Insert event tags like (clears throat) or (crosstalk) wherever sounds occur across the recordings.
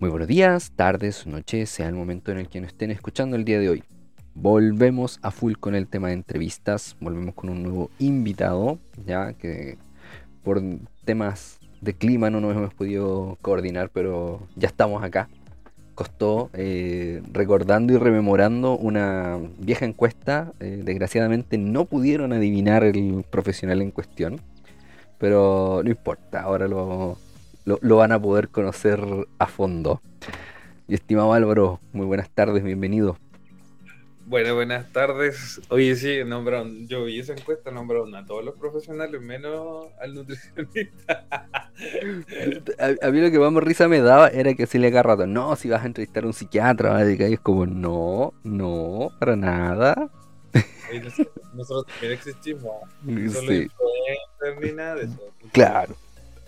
Muy buenos días, tardes, noches, sea el momento en el que nos estén escuchando el día de hoy. Volvemos a full con el tema de entrevistas, volvemos con un nuevo invitado, ya que por temas de clima no nos hemos podido coordinar, pero ya estamos acá. Costó eh, recordando y rememorando una vieja encuesta, eh, desgraciadamente no pudieron adivinar el profesional en cuestión, pero no importa, ahora lo, lo, lo van a poder conocer a fondo. Y estimado Álvaro, muy buenas tardes, bienvenido. Bueno, buenas tardes. Oye, sí, nombraron, yo vi esa encuesta, nombraron a todos los profesionales, menos al nutricionista. (laughs) A, a mí lo que más risa me daba era que le agarrado, no, si vas a entrevistar a un psiquiatra, ¿vale? y es como, no, no, para nada. Nosotros también existimos. (laughs) Sí, influencer ni nada de eso. claro.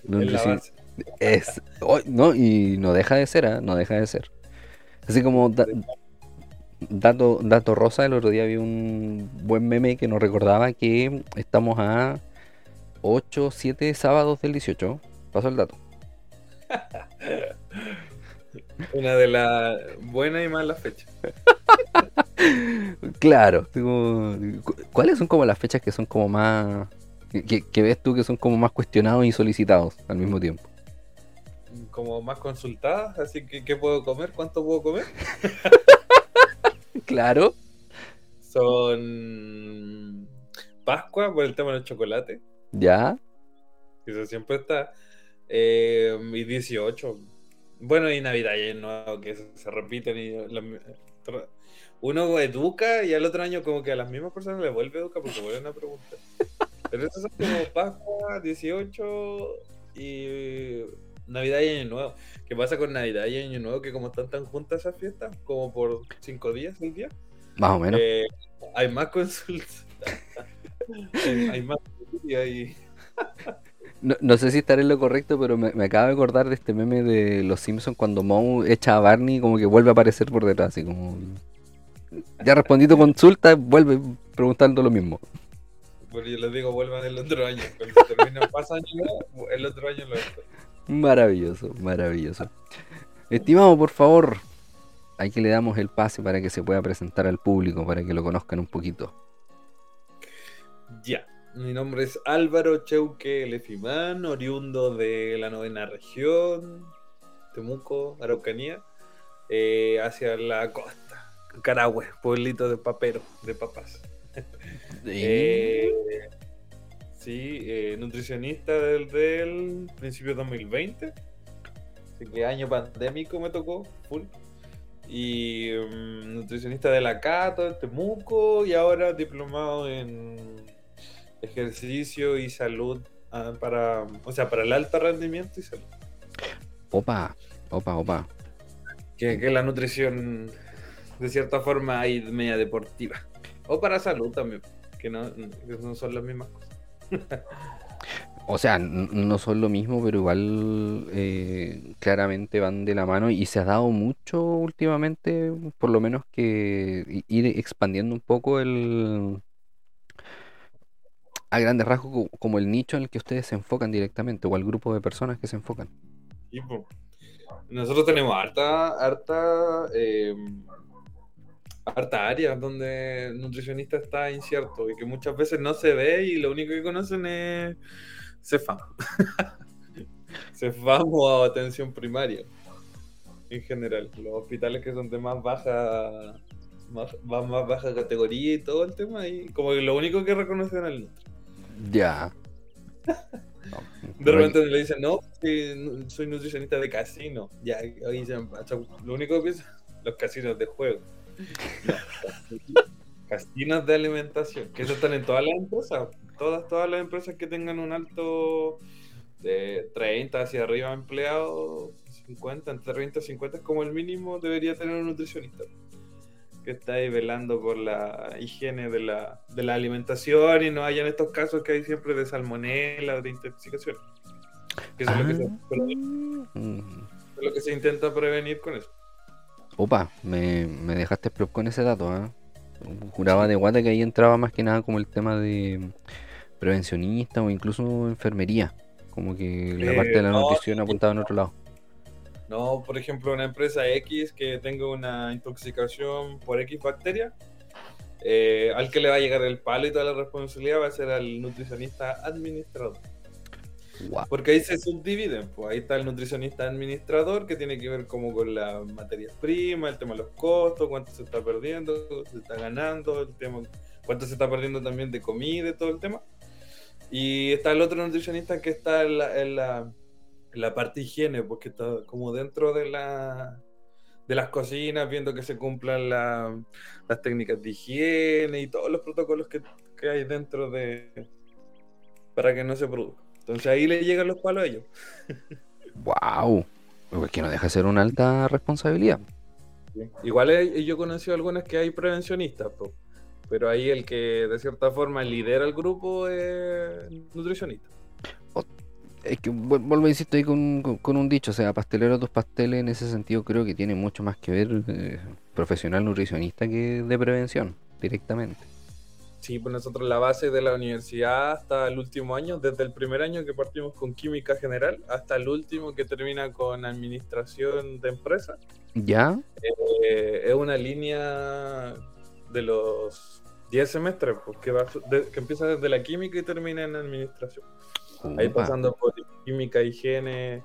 Base. Es, oh, no, y no deja de ser, ¿ah? no deja de ser. Así como da- dato, dato rosa, el otro día vi un buen meme que nos recordaba que estamos a 8, 7 sábados del 18. Pasó el dato. (laughs) Una de las buenas y malas fechas. (laughs) Claro. digo, ¿Cuáles son como las fechas que son como más... que- que, que ves tú que son como más cuestionados y solicitados al mismo tiempo? Como más consultadas, así que ¿qué puedo comer? ¿Cuánto puedo comer? (laughs) Claro. Son Pascua por el tema del chocolate, Ya. eso siempre está. Eh, y 18. Bueno, y Navidad y Nuevo, que se, se repiten. Y uno educa y al otro año como que a las mismas personas le vuelve a educar porque vuelven a preguntar. (laughs) Pero eso son como Pascua, 18 y Navidad y Año Nuevo. ¿Qué pasa con Navidad y Año Nuevo? Que como están tan juntas esas fiestas, como por 5 días, 6 días, Más o menos. eh, hay más consultas. (laughs) hay, hay más y hay... No, no sé si estaré en lo correcto, pero me, me acabo de acordar de este meme de Los Simpsons cuando Moe echa a Barney como que vuelve a aparecer por detrás, así como... Ya respondí tu consulta, vuelve preguntando lo mismo. Bueno, yo les digo, vuelvan el otro año. Cuando se termine pasa año el otro año lo. Maravilloso, maravilloso. Estimado, por favor, hay que le damos el pase para que se pueda presentar al público, para que lo conozcan un poquito. Ya. Mi nombre es Álvaro Cheuque Lefimán, oriundo de la novena región, Temuco, Araucanía, eh, hacia la costa, Carahue, pueblito de papero, de papas. Eh, sí, eh, nutricionista desde el principio de 2020. Así que año pandémico me tocó, full. Y mm, nutricionista de la Cato, de Temuco, y ahora diplomado en ejercicio y salud ah, para, o sea, para el alto rendimiento y salud. Opa, opa, opa. Que, que la nutrición, de cierta forma, hay media deportiva. O para salud también, que no, que no son las mismas cosas. O sea, no son lo mismo, pero igual eh, claramente van de la mano y se ha dado mucho últimamente, por lo menos que ir expandiendo un poco el... A grandes rasgos, co- como el nicho en el que ustedes se enfocan directamente, o al grupo de personas que se enfocan. Nosotros tenemos harta, harta, eh, harta área donde el nutricionista está incierto y que muchas veces no se ve y lo único que conocen es CEFAM. (laughs) CEFAM o atención primaria en general. Los hospitales que son de más baja, más, más, baja categoría y todo el tema y como que lo único que reconocen el nutri. Ya. No, (laughs) De repente le dicen, no, soy nutricionista de casino. Ya, ahí dicen, lo único que piensan, los casinos de juego. No, casinos de alimentación, que eso están en todas las empresas. Todas, todas las empresas que tengan un alto de 30 hacia arriba empleados, 50, entre 30 y 50 es como el mínimo, debería tener un nutricionista. Que está ahí velando por la higiene de la, de la alimentación y no hayan estos casos que hay siempre de salmonela, de intoxicación. Que eso es lo que se- Ah, mm. es lo que se intenta prevenir con eso. Opa, me, me dejaste plop con ese dato, ¿ah? Juraba de guata que ahí entraba más que nada como el tema de prevencionista o incluso enfermería. Como que la Eh, parte de la no, nutrición apuntaba en otro lado. No, por ejemplo, una empresa X que tenga una intoxicación por X bacteria, eh, al que le va a llegar el palo y toda la responsabilidad va a ser al nutricionista administrador. Porque ahí se subdividen, pues ahí está el nutricionista administrador que tiene que ver como con las materias primas, el tema de los costos, cuánto se está perdiendo, se está ganando, el tema, cuánto se está perdiendo también de comida y todo el tema. Y está el otro nutricionista que está en la, en la, la parte higiene, porque está como dentro de la de las cocinas, viendo que se cumplan las técnicas de higiene y todos los protocolos que, que hay dentro de para que no se produzca. Entonces ahí le llegan los palos a ellos. ¡Wow! Es que no deja de ser una alta responsabilidad. Igual yo he conocido algunas que hay prevencionistas, pero ahí el que de cierta forma lidera el grupo es nutricionista. Es que vuelvo a insistir ahí con, un dicho, o sea, pastelero tus pasteles en ese sentido creo que tiene mucho más que ver eh, profesional nutricionista que de prevención directamente. Sí, pues nosotros la base de la universidad hasta el último año, desde el primer año que partimos con química general hasta el último que termina con administración de empresas. ¿Ya? Eh, es una línea de los 10 semestres, pues, que, va, que empieza desde la química y termina en administración. Ahí pasando por química, higiene,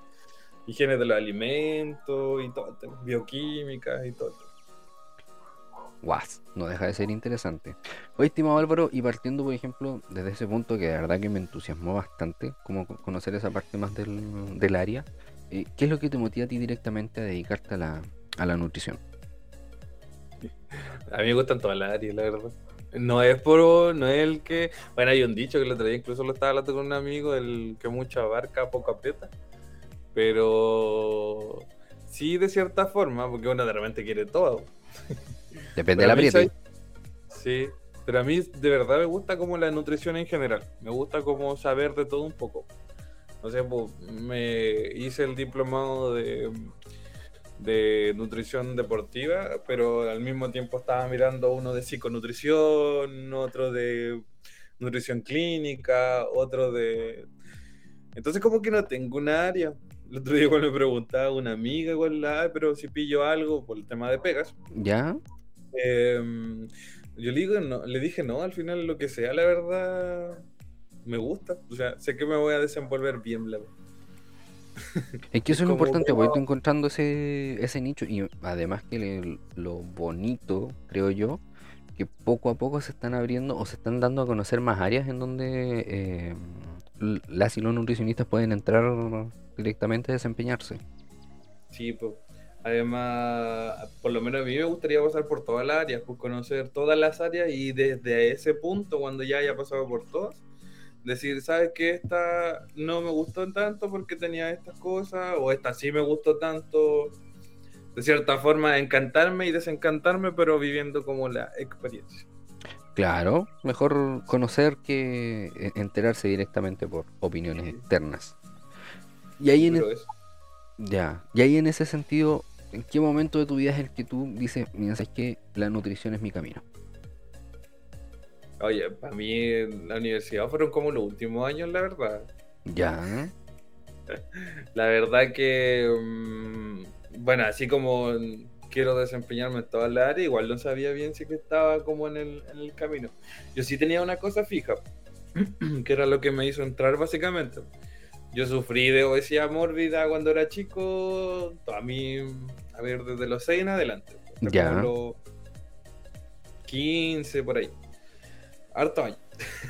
higiene de los alimentos y todo, bioquímica y todo guas, no deja de ser interesante. Hoy, estimado Álvaro, y partiendo, por ejemplo, desde ese punto que de verdad que me entusiasmó bastante, como conocer esa parte más del, área, eh, ¿qué es lo que te motiva a ti directamente a dedicarte a la, a la nutrición? (laughs) A mí me gustan todas las áreas, la verdad. No es por, no es el que, bueno, hay un dicho que el otro día incluso lo estaba hablando con un amigo, el que mucho abarca, poco aprieta. Pero sí, de cierta forma, porque uno de repente quiere todo. (laughs) Depende de la apriete. Sí, pero a mí de verdad me gusta como la nutrición en general. Me gusta como saber de todo un poco. No sé, pues, me hice el diplomado de, de nutrición deportiva, pero al mismo tiempo estaba mirando uno de psiconutrición, otro de nutrición clínica, otro de... Entonces como que no tengo un área. El otro día cuando me preguntaba una amiga, igual, pero si pillo algo por el tema de pegas. ¿Ya? Em, yo le, digo, no, le dije, no, al final lo que sea, la verdad, me gusta. O sea, sé que me voy a desenvolver bien, la (laughs) Es que eso es lo importante, voy encontrando ese, ese nicho y además que lo bonito, creo yo, que poco a poco se están abriendo o se están dando a conocer más áreas en donde eh, las y los nutricionistas pueden entrar directamente a desempeñarse. Sí, pues Además, por lo menos a mí me gustaría pasar por todas las áreas, pues conocer todas las áreas y desde ese punto, cuando ya haya pasado por todas, decir, ¿sabes qué? Esta no me gustó tanto porque tenía estas cosas, o esta sí me gustó tanto, de cierta forma, encantarme y desencantarme, pero viviendo como la experiencia. Claro, mejor conocer que e-, enterarse directamente por opiniones externas. Y ahí en ya, y ahí en ese sentido, ¿En qué momento de tu vida es el que tú dices, mira, sabes que la nutrición es mi camino? Oye, para mí en la universidad fueron como los últimos años, la verdad. Ya. (laughs) La verdad que, mm, bueno, así como quiero desempeñarme en toda la área, igual no sabía bien si que estaba como en el, en el camino. Yo sí tenía una cosa fija, (clears throat) que era lo que me hizo entrar básicamente. Yo sufrí de obesidad mórbida cuando era chico, a mí, a ver, desde los 6 en adelante. Ya. Los 15 por ahí. Harto año.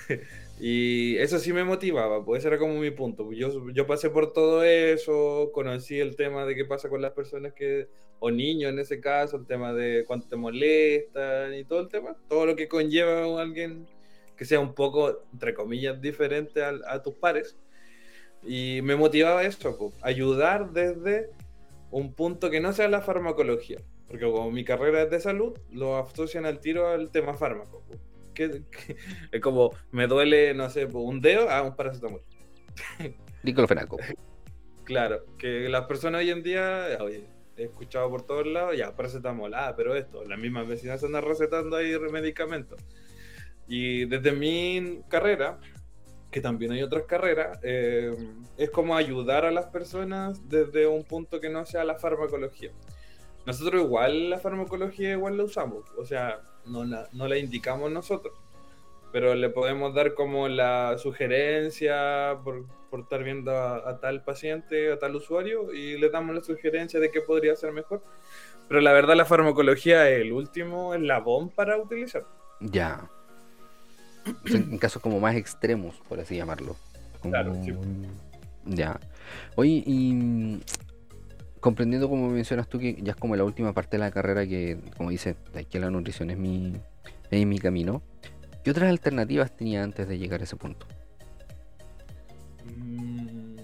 (laughs) y eso sí me motivaba, pues ese era como mi punto. Yo, yo pasé por todo eso, conocí el tema de qué pasa con las personas que, o niños en ese caso, el tema de cuánto te molestan y todo el tema, todo lo que conlleva a alguien que sea un poco, entre comillas, diferente a, a tus pares. Y me motivaba esto, ayudar desde un punto que no sea la farmacología. Porque como mi carrera es de salud, lo asocian al tiro al tema fármaco. Que, (laughs) es como, me duele, no sé, un dedo, ah, un paracetamol. (laughs) Diclofenaco. claro, que las personas hoy en día, oye, he escuchado por todos lados, ya, paracetamol, ah, pero esto, las mismas vecinas andan recetando ahí medicamentos. Y desde mi carrera, que también hay otras carreras, eh, es como ayudar a las personas desde un punto que no sea la farmacología. Nosotros igual la farmacología igual la usamos, o sea, no la, no la indicamos nosotros, pero le podemos dar como la sugerencia por, por estar viendo a, tal paciente, a tal usuario, y le damos la sugerencia de qué podría ser mejor. Pero la verdad la farmacología el último eslabón para utilizar. Ya. En casos como más extremos, por así llamarlo. Claro, sí. Ya. Oye, y comprendiendo como mencionas tú que ya es como la última parte de la carrera que, como dices, que la nutrición es mi, es mi camino. ¿Qué otras alternativas tenía antes de llegar a ese punto? Mm.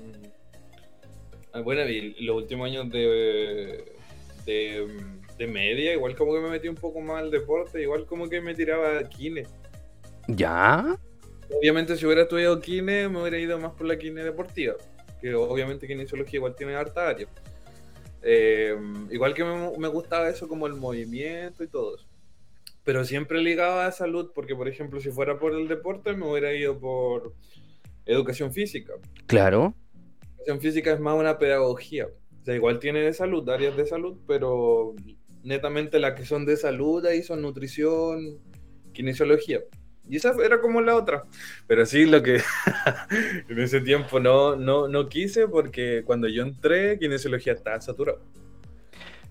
Ah, bueno, y los últimos años de, de, media, igual como que me metí un poco más al deporte, igual como que me tiraba a kine. ¿Ya? Obviamente si hubiera estudiado kine, me hubiera ido más por la kine deportiva, que obviamente kinesiología igual tiene harta área. Eh, igual que me, me, gustaba eso como el movimiento y todo eso. Pero siempre ligaba a salud, porque por ejemplo si fuera por el deporte me hubiera ido por educación física. Claro. Educación física es más una pedagogía. O sea, igual tiene de salud, áreas de salud, pero netamente las que son de salud ahí son nutrición, kinesiología. Y esa era como la otra. Pero sí, lo que (laughs) en ese tiempo no, no, no quise porque cuando yo entré, kinesiología estaba saturado.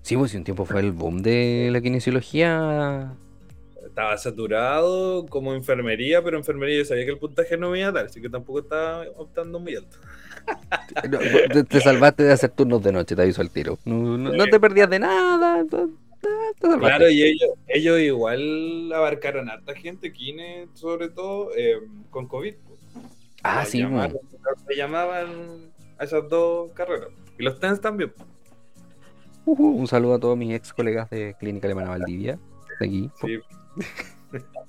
Sí, pues un tiempo fue el boom de la kinesiología. Estaba saturado como enfermería, pero enfermería yo sabía que el puntaje no me iba a dar, así que tampoco estaba optando muy alto. te, salvaste de hacer turnos de noche, te aviso al tiro. No, no, te perdías de nada. Claro, y ellos, ellos igual abarcaron a harta gente, Kine, sobre todo, eh, con COVID. Ah, sí, llamaban, Se llamaban a esas dos carreras. Y los TENS también. un saludo a todos mis ex colegas de Clínica Alemana Valdivia. De aquí. Sí. (laughs)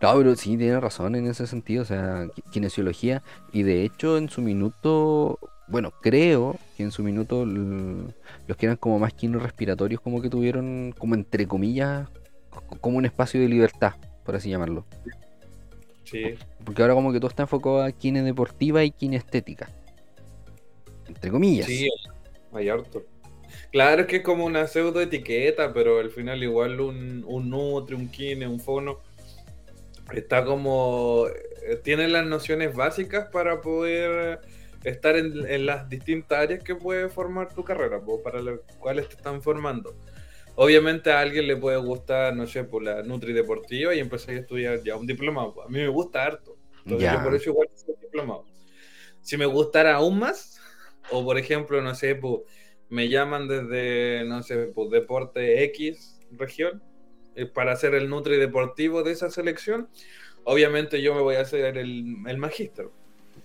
No, pero sí, tiene razón en ese sentido, o sea, kinesiología, y de hecho en su minuto, bueno, creo que en su minuto los que eran como más respiratorios como que tuvieron, como entre comillas, como un espacio de libertad, por así llamarlo. Sí. Porque ahora como que todo está enfocado a kine deportiva y kine estética. Entre comillas. Sí, hay harto. Claro, es que es como una pseudo etiqueta, pero al final igual un, un nutri, un kine, un fono está como, eh, tiene las nociones básicas para poder estar en, las distintas áreas que puede formar tu carrera, para las cuales te están formando. Obviamente a alguien le puede gustar, no sé, por la Nutri Deportiva y empezar a estudiar ya un diplomado. A mí me gusta harto. Entonces yo por eso igual soy diplomado. Si me gustara aún más, o por ejemplo, no sé, pues, me llaman desde, no sé, pues, Deporte X región, eh, para hacer el Nutri Deportivo de esa selección, obviamente yo me voy a hacer el, el magíster.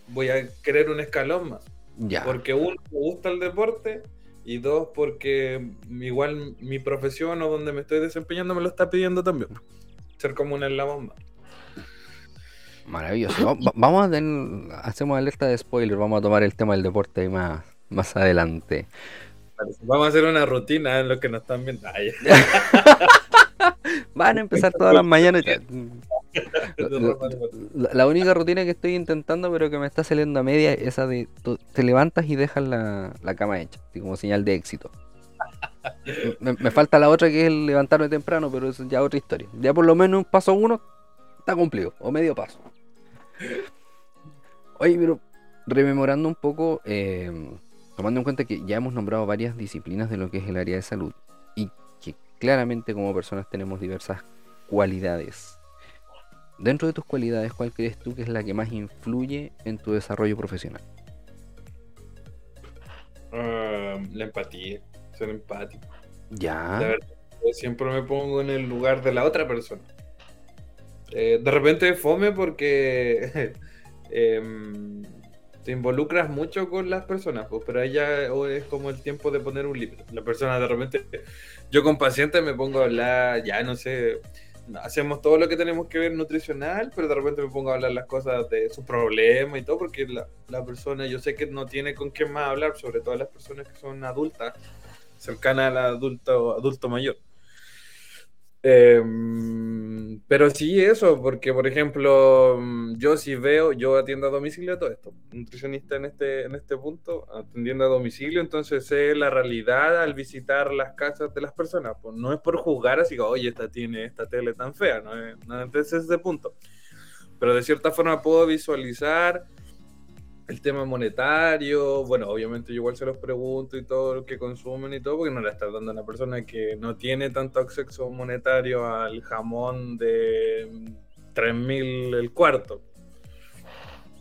Voy a querer un escalón más. Ya. Porque uno, me gusta el deporte y dos, porque igual mi profesión o donde me estoy desempeñando me lo está pidiendo también. Ser como una en la bomba. Maravilloso. vamos a tener, hacemos alerta de spoiler, vamos a tomar el tema del deporte ahí más, más adelante. Vamos a hacer una rutina en lo que nos están viendo. (laughs) (laughs) Van a empezar todas las mañanas. La, única rutina que estoy intentando, pero que me está saliendo a media, es esa de te levantas y dejas la, cama hecha, así como señal de éxito. (laughs) Me, falta la otra que es el levantarme temprano, pero eso ya otra historia. Ya por lo menos un paso uno está cumplido, o medio paso. Oye, pero rememorando un poco, eh, tomando en cuenta que ya hemos nombrado varias disciplinas de lo que es el área de salud claramente como personas tenemos diversas cualidades. Dentro de tus cualidades, ¿cuál crees tú que es la que más influye en tu desarrollo profesional? Ah, la empatía, ser empático. Ya. siempre me pongo en el lugar de la otra persona. Eh, de repente fome porque (laughs) em, te involucras mucho con las personas, pues, pero ahí ya es como el tiempo de poner un libro. La persona de repente, yo con pacientes me pongo a hablar, ya no sé, hacemos todo lo que tenemos que ver nutricional, pero de repente me pongo a hablar las cosas de sus problemas y todo, porque la, la persona yo sé que no tiene con quién más hablar, sobre todo las personas que son adultas, cercanas al adulto, adulto mayor. Em, pero sí eso, porque por ejemplo, mm, yo si veo, yo atiendo a domicilio todo esto, nutricionista en este, en este punto, atendiendo a domicilio, entonces sé la realidad al visitar las casas de las personas. Pues no es por juzgar así, oye, esta tiene esta tele tan fea, no es, no es ese punto. Pero de cierta forma puedo visualizar el tema monetario, bueno, obviamente yo igual se los pregunto y todo lo que consumen y todo, porque no le estás dando a una persona que no tiene tanto acceso monetario al jamón de 3.000 el cuarto.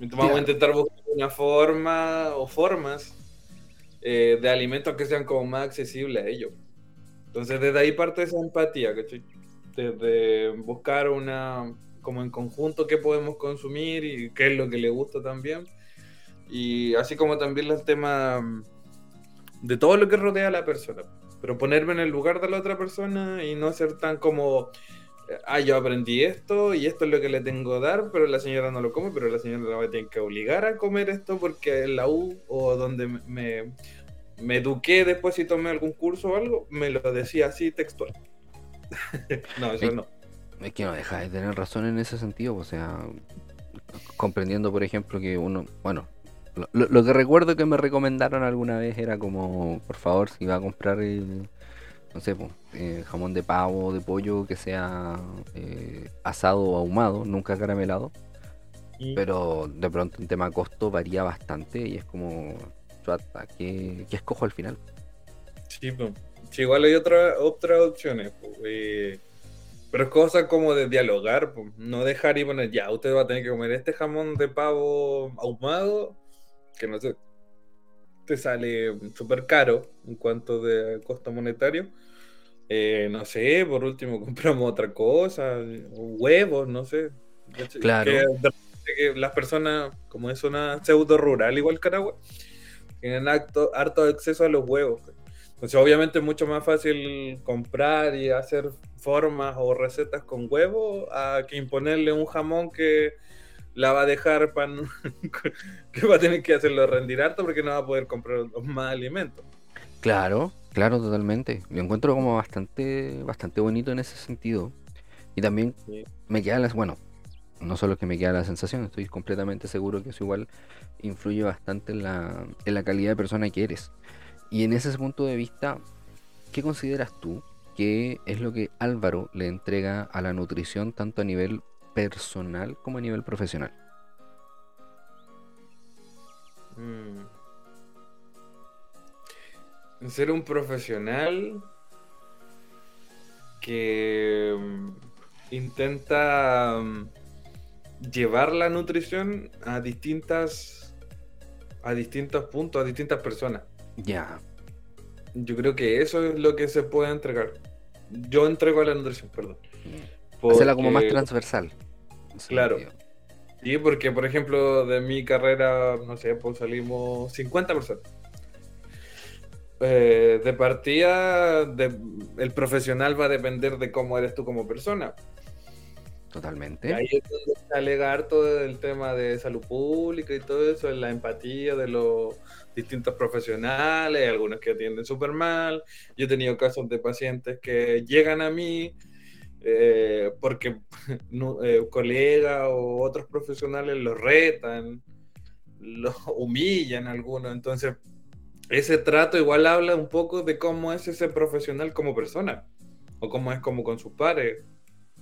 Entonces vamos a intentar buscar una forma o formas eh, de alimentos que sean como más accesibles a ellos. Entonces desde ahí parte esa empatía, ¿cachai? Desde buscar una, como en conjunto qué podemos consumir y qué es lo que le gusta también y así como también el tema de todo lo que rodea a la persona. Pero ponerme en el lugar de la otra persona y no ser tan como, ah, yo aprendí esto y esto es lo que le tengo que dar, pero la señora no lo come, pero la señora la va a tener que obligar a comer esto porque en la U o donde me, me eduqué después si tomé algún curso o algo, me lo decía así textual. (laughs) no, eso no. Es que no deja de tener razón en ese sentido, o sea, comprendiendo, por ejemplo, que uno, bueno, lo, que recuerdo que me recomendaron alguna vez era como, por favor, si va a comprar, no sé, eh, jamón de pavo, de pollo, que sea eh, asado o ahumado, nunca caramelado. Pero de pronto en tema costo varía bastante y es como, ¿qué, ¿qué escojo al final? Sí, pues. igual hay otra, otras opciones. Eh, pero es cosa como de dialogar, no dejar y poner, ya, usted va a tener que comer este jamón de pavo ahumado que no sé, te sale súper caro en cuanto de costo monetario. Eh, no sé, por último (laughs) compramos otra cosa, huevos, no sé. Claro. Que, las personas, como es una pseudo rural igual Caragua, tienen harto, harto acceso a los huevos. Entonces obviamente es mucho más fácil comprar y hacer formas o recetas con huevos a que imponerle un jamón que la va a dejar pan (laughs) que va a tener que hacerlo rendir harto porque no va a poder comprar más alimentos. Claro, claro, totalmente. Lo encuentro como bastante, bastante bonito en ese sentido. Y también me queda las, bueno, no solo que me queda la sensación, estoy completamente seguro que eso igual influye bastante en la, en la calidad de persona que eres. Y en ese punto de vista, ¿qué consideras tú que es lo que Álvaro le entrega a la nutrición tanto a nivel personal como a nivel profesional? Mm. Ser un profesional que mm, intenta mm, llevar la nutrición a distintas a distintos puntos, a distintas personas. Ya. Yo creo que eso es lo que se puede entregar. Yo entrego a la nutrición, perdón. Hacerla como más transversal. Claro. Sí, porque por ejemplo, de mi carrera, no sé, pues salimos 50 personas. Eh, de partida, el profesional va a depender de cómo eres tú como persona. Totalmente. ahí es donde se alegar todo el tema de salud pública y todo eso, la empatía de los distintos profesionales, algunos que atienden súper mal. Yo he tenido casos de pacientes que llegan a mí eh, porque (laughs) eh, colegas o otros profesionales los retan, los (laughs) humillan algunos. Entonces, ese trato igual habla un poco de cómo es ese profesional como persona, o cómo es como con sus pares,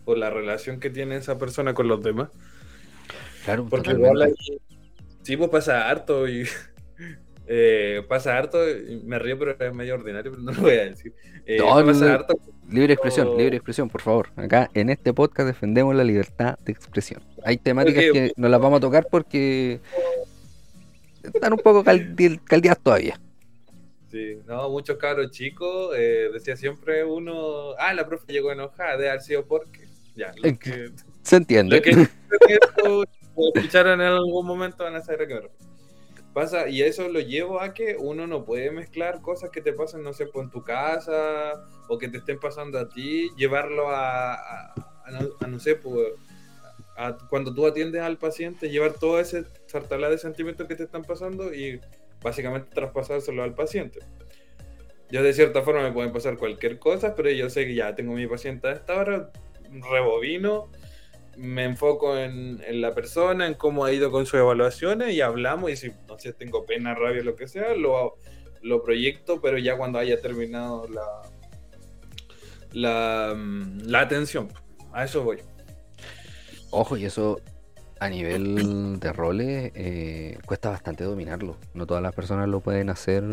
o la relación que tiene esa persona con los demás. Claro, porque igual sí, pues pasa harto y (laughs) eh, pasa harto, me río, pero es medio ordinario, pero no lo voy a decir. Eh, pasa harto. Libre expresión, libre expresión, por favor. Acá en este podcast defendemos la libertad de expresión. Hay temáticas que no las vamos a tocar porque están un poco caldeadas todavía. Sí, no, muchos cabros chicos, eh, decía siempre uno, ah, la profe llegó enojada, de haber sido porque, ya, (laughs) se entiende. Lo que escucharon en algún momento van a saber que pasa, y eso lo llevo a que uno no puede mezclar cosas que te pasan, no sé, pues en tu casa o que te estén pasando a ti, llevarlo a, no, sé, pues, cuando tú atiendes al paciente, llevar todo ese sartalá de sentimientos que te están pasando y básicamente traspasárselo al paciente. yo de cierta forma me pueden pasar cualquier cosa, pero yo sé que ya tengo mi paciente a esta hora, rebobino, me enfoco en, la persona, en cómo ha ido con sus evaluaciones y hablamos y si no sé, tengo pena, rabia, lo que sea, lo, lo proyecto, pero ya cuando haya terminado la, la, la atención. A eso voy. Ojo, y eso a nivel de roles eh, cuesta bastante dominarlo. No todas las personas lo pueden hacer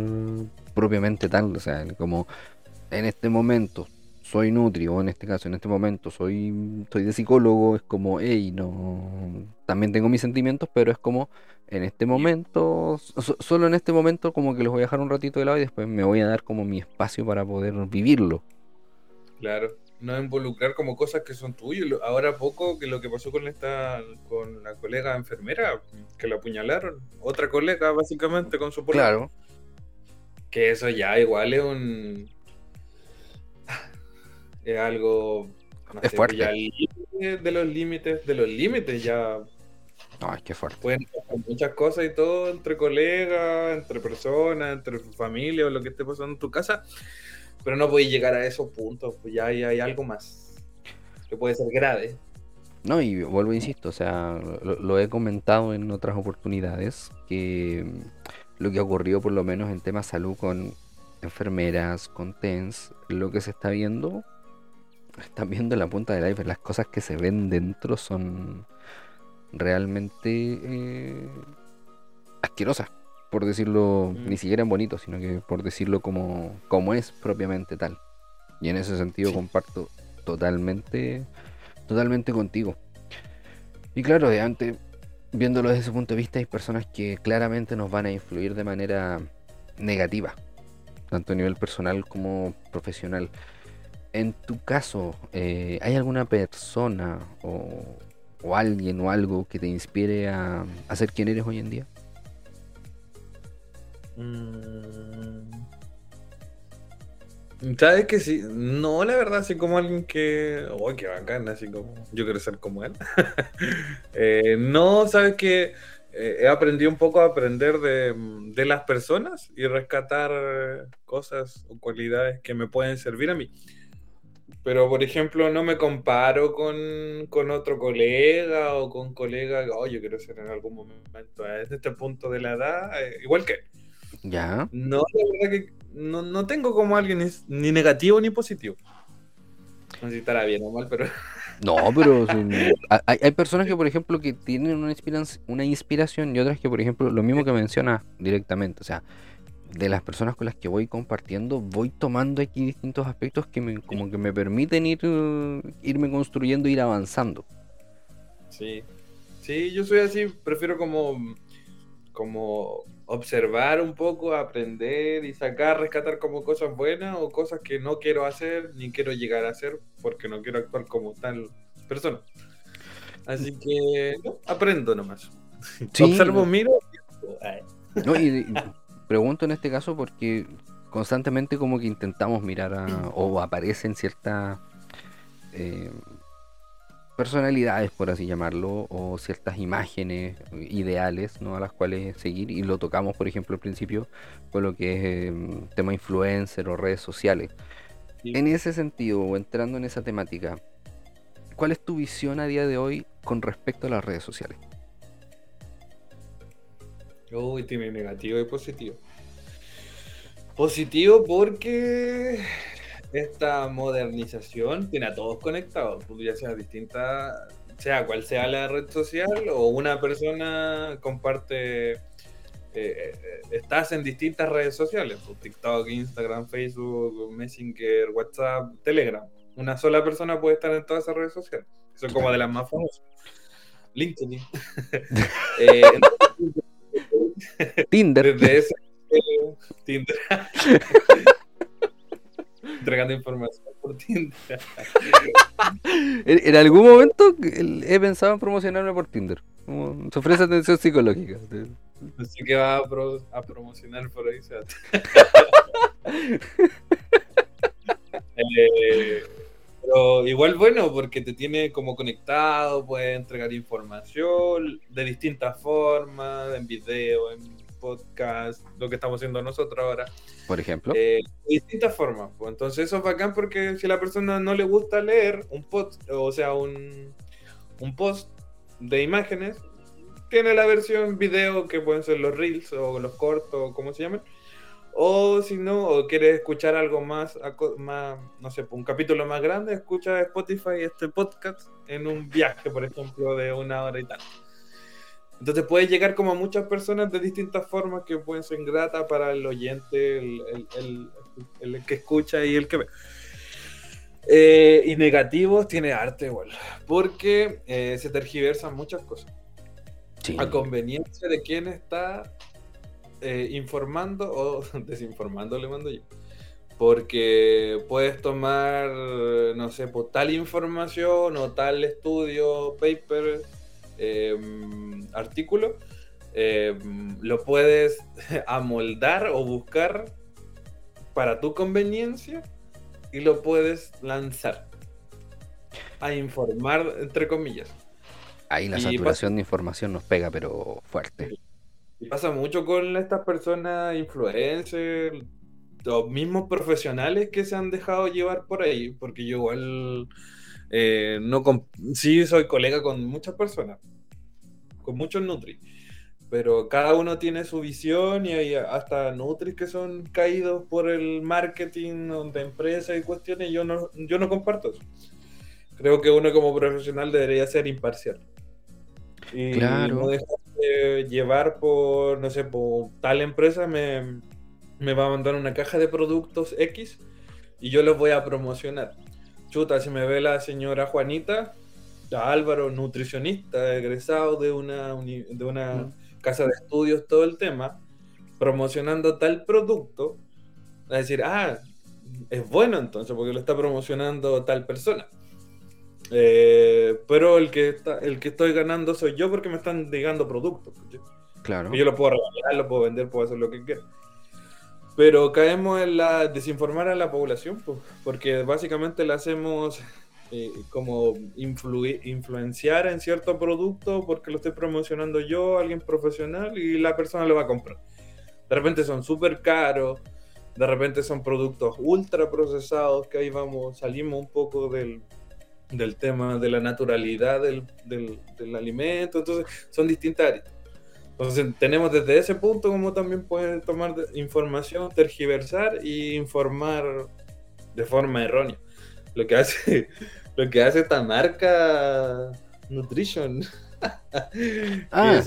propiamente tal. O sea, como en este momento soy Nutri, o en este caso, en este momento soy, soy de psicólogo, es como, hey, no. También tengo mis sentimientos, pero es como en este momento, solo en este momento, como que los voy a dejar un ratito de lado y después me voy a dar como mi espacio para poder vivirlo. Claro no involucrar como cosas que son tuyas. Ahora poco que lo que pasó con esta con la colega enfermera que la apuñalaron, otra colega básicamente con su Claro. Que eso ya igual es un es algo es fuerte. Ya de los límites, de los límites ya no, es que fuerte. Pueden pasar muchas cosas y todo entre colegas, entre personas, entre familia o lo que esté pasando en tu casa pero no puede llegar a esos puntos, pues ya hay, algo más que puede ser grave. No, y vuelvo, insisto, o sea, lo, he comentado en otras oportunidades, que lo que ha ocurrido por lo menos en temas salud con enfermeras, con TENS, lo que se está viendo, están viendo en la punta del iceberg, las cosas que se ven dentro son realmente eh, asquerosas por decirlo, mm. ni siquiera en bonito, sino que por decirlo como, como es propiamente tal. Y en ese sentido comparto totalmente, totalmente contigo. Y claro, de antes, viéndolo desde ese punto de vista, hay personas que claramente nos van a influir de manera negativa, tanto a nivel personal como profesional. En tu caso, eh, ¿hay alguna persona o, alguien o algo que te inspire a, a ser quien eres hoy en día? Mm. ¿Sabes que sí? No, la verdad, así como alguien que. ¡Oh, qué bacán! Así como. Yo quiero ser como él. (laughs) Eh, no, ¿sabes que eh, he aprendido un poco a aprender de, las personas y rescatar cosas o cualidades que me pueden servir a mí. Pero, por ejemplo, no me comparo con, otro colega o con colega. Oh, yo quiero ser en algún momento, a este punto de la edad, eh, igual que ya. No, la verdad que no, tengo como alguien ni negativo ni positivo. No sé si estará bien o mal, pero. (laughs) No, pero hay, personas que, por ejemplo, que tienen una inspiración, una inspiración y otras que, por ejemplo, lo mismo que menciona directamente. O sea, de las personas con las que voy compartiendo, voy tomando aquí distintos aspectos que me, como que me permiten ir, irme construyendo, ir avanzando. Sí. Sí, yo soy así, prefiero como, como observar un poco, aprender y sacar, rescatar como cosas buenas o cosas que no quiero hacer ni quiero llegar a hacer porque no quiero actuar como tal persona. Así que aprendo nomás. Observo, miro. No, y, (laughs) pregunto en este caso porque constantemente como que intentamos mirar a, o aparecen ciertas eh, personalidades, por así llamarlo, o ciertas imágenes ideales ¿no? a las cuales seguir. Y lo tocamos, por ejemplo, al principio con lo que es em, tema influencer o redes sociales. En ese sentido, o entrando en esa temática, ¿cuál es tu visión a día de hoy con respecto a las redes sociales? Uy, tiene negativo y positivo. Positivo porque esta modernización tiene a todos conectados, pues, ya sea distinta, sea cual sea la red social o una persona comparte, eh, eh, estás en distintas redes sociales, pues, TikTok, Instagram, Facebook, Messenger, WhatsApp, Telegram. Una sola persona puede estar en todas esas redes sociales. Es como de las más famosas. LinkedIn. (laughs) Eh, Tinder. Tinder. (laughs) entregando información por Tinder. en, algún momento he pensado en promocionarme por Tinder. se ofrece atención psicológica. (laughs) Así que va a, promocionar por ahí. (laughs) Eh, pero igual bueno, porque te tiene como conectado, puede entregar información de distintas formas, en video, en podcast, lo que estamos haciendo nosotros ahora. Por ejemplo. Eh, de distintas formas. Pues. Entonces eso es bacán porque si a la persona no le gusta leer un post, o sea, un, un post de imágenes, tiene la versión video que pueden ser los reels o los cortos, como se llaman. O si no, o quiere escuchar algo más, más, no sé, un capítulo más grande, escucha Spotify este podcast en un viaje, por ejemplo, de una hora y tal. Entonces puede llegar como a muchas personas de distintas formas que pueden ser gratas para el oyente, el, que escucha y el que ve. Eh, y negativos tiene arte igual, porque eh, se tergiversan muchas cosas. A conveniencia de quien está eh, informando o (laughs) desinformando, le mando yo. Porque puedes tomar, no sé, pues, tal información o tal estudio, paper, em, artículo, em, lo puedes (laughs) amoldar o buscar para tu conveniencia y lo puedes lanzar a informar, entre comillas. Ahí la saturación de información nos pega, pero fuerte. Y pasa mucho con estas personas influencers, los mismos profesionales que se han dejado llevar por ahí, porque yo igual eh, no sí soy colega con muchas personas, con muchos Nutri, pero cada uno tiene su visión y hay hasta Nutris que son caídos por el marketing de empresas y cuestiones, yo no, yo no comparto eso. Creo que uno como profesional debería ser imparcial. Y claro. no dejarse llevar por, no sé, por tal empresa me, me va a mandar una caja de productos X y yo los voy a promocionar. Chuta, si me ve la señora Juanita, Álvaro, nutricionista, egresado de una, de una mm. casa de estudios, todo el tema, promocionando tal producto, a decir, ah, es bueno entonces, porque lo está promocionando tal persona. Eh, pero el que, está, el que estoy ganando soy yo porque me están llegando productos. Claro. Y yo lo puedo regalar, lo puedo vender, puedo hacer lo que quiera. Pero caemos en la desinformar a la población, porque básicamente la hacemos eh, como influenciar en cierto producto porque lo estoy promocionando yo, alguien profesional, y la persona lo va a comprar. De repente son súper caros, de repente son productos ultra procesados, que ahí vamos, salimos un poco del, del tema de la naturalidad del, del, alimento, entonces son distintas áreas. Entonces tenemos desde ese punto como también pueden tomar información, tergiversar y informar de forma errónea. Lo que hace, (laughs) lo que hace esta marca Nutrition. (laughs) Ah.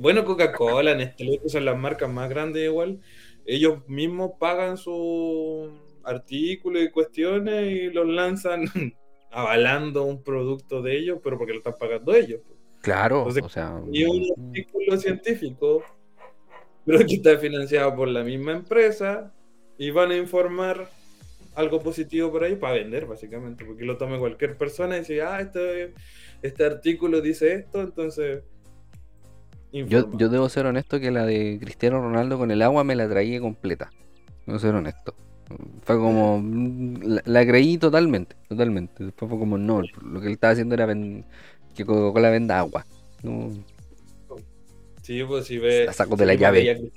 bueno, Coca-Cola, Nestlé, que son las marcas más grandes igual, ellos mismos pagan su artículos y cuestiones y los lanzan (laughs) avalando un producto de ellos, pero porque lo están pagando ellos. Claro, o sea. Y un mm. artículo científico, pero que está financiado por la misma empresa y van a informar algo positivo por ahí para vender, básicamente, porque lo tome cualquier persona y dice, ah, este, este artículo dice esto, entonces. Yo, yo, debo ser honesto que la de Cristiano Ronaldo con el agua me la traía completa. Debo ser honesto. Fue como. La, creí totalmente, totalmente. Después fue como, no, lo que él estaba haciendo era que Coca-Cola venda agua. No. Sí, pues si ve. La saco de la llave.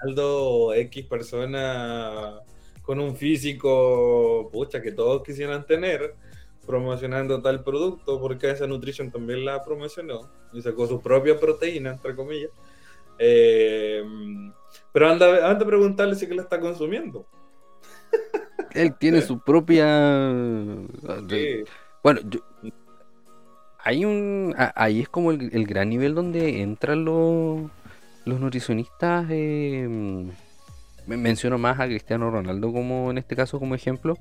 Aldo X persona con un físico, pucha, que todos quisieran tener, promocionando tal producto, porque esa Nutrition también la promocionó y sacó su propia proteína, entre comillas. Eh, pero anda, anda a preguntarle si que la está consumiendo. Él tiene su propia. Bueno, hay un. Ahí es como el, gran nivel donde entran los, los nutricionistas. Eh, menciono más a Cristiano Ronaldo como en este caso como ejemplo,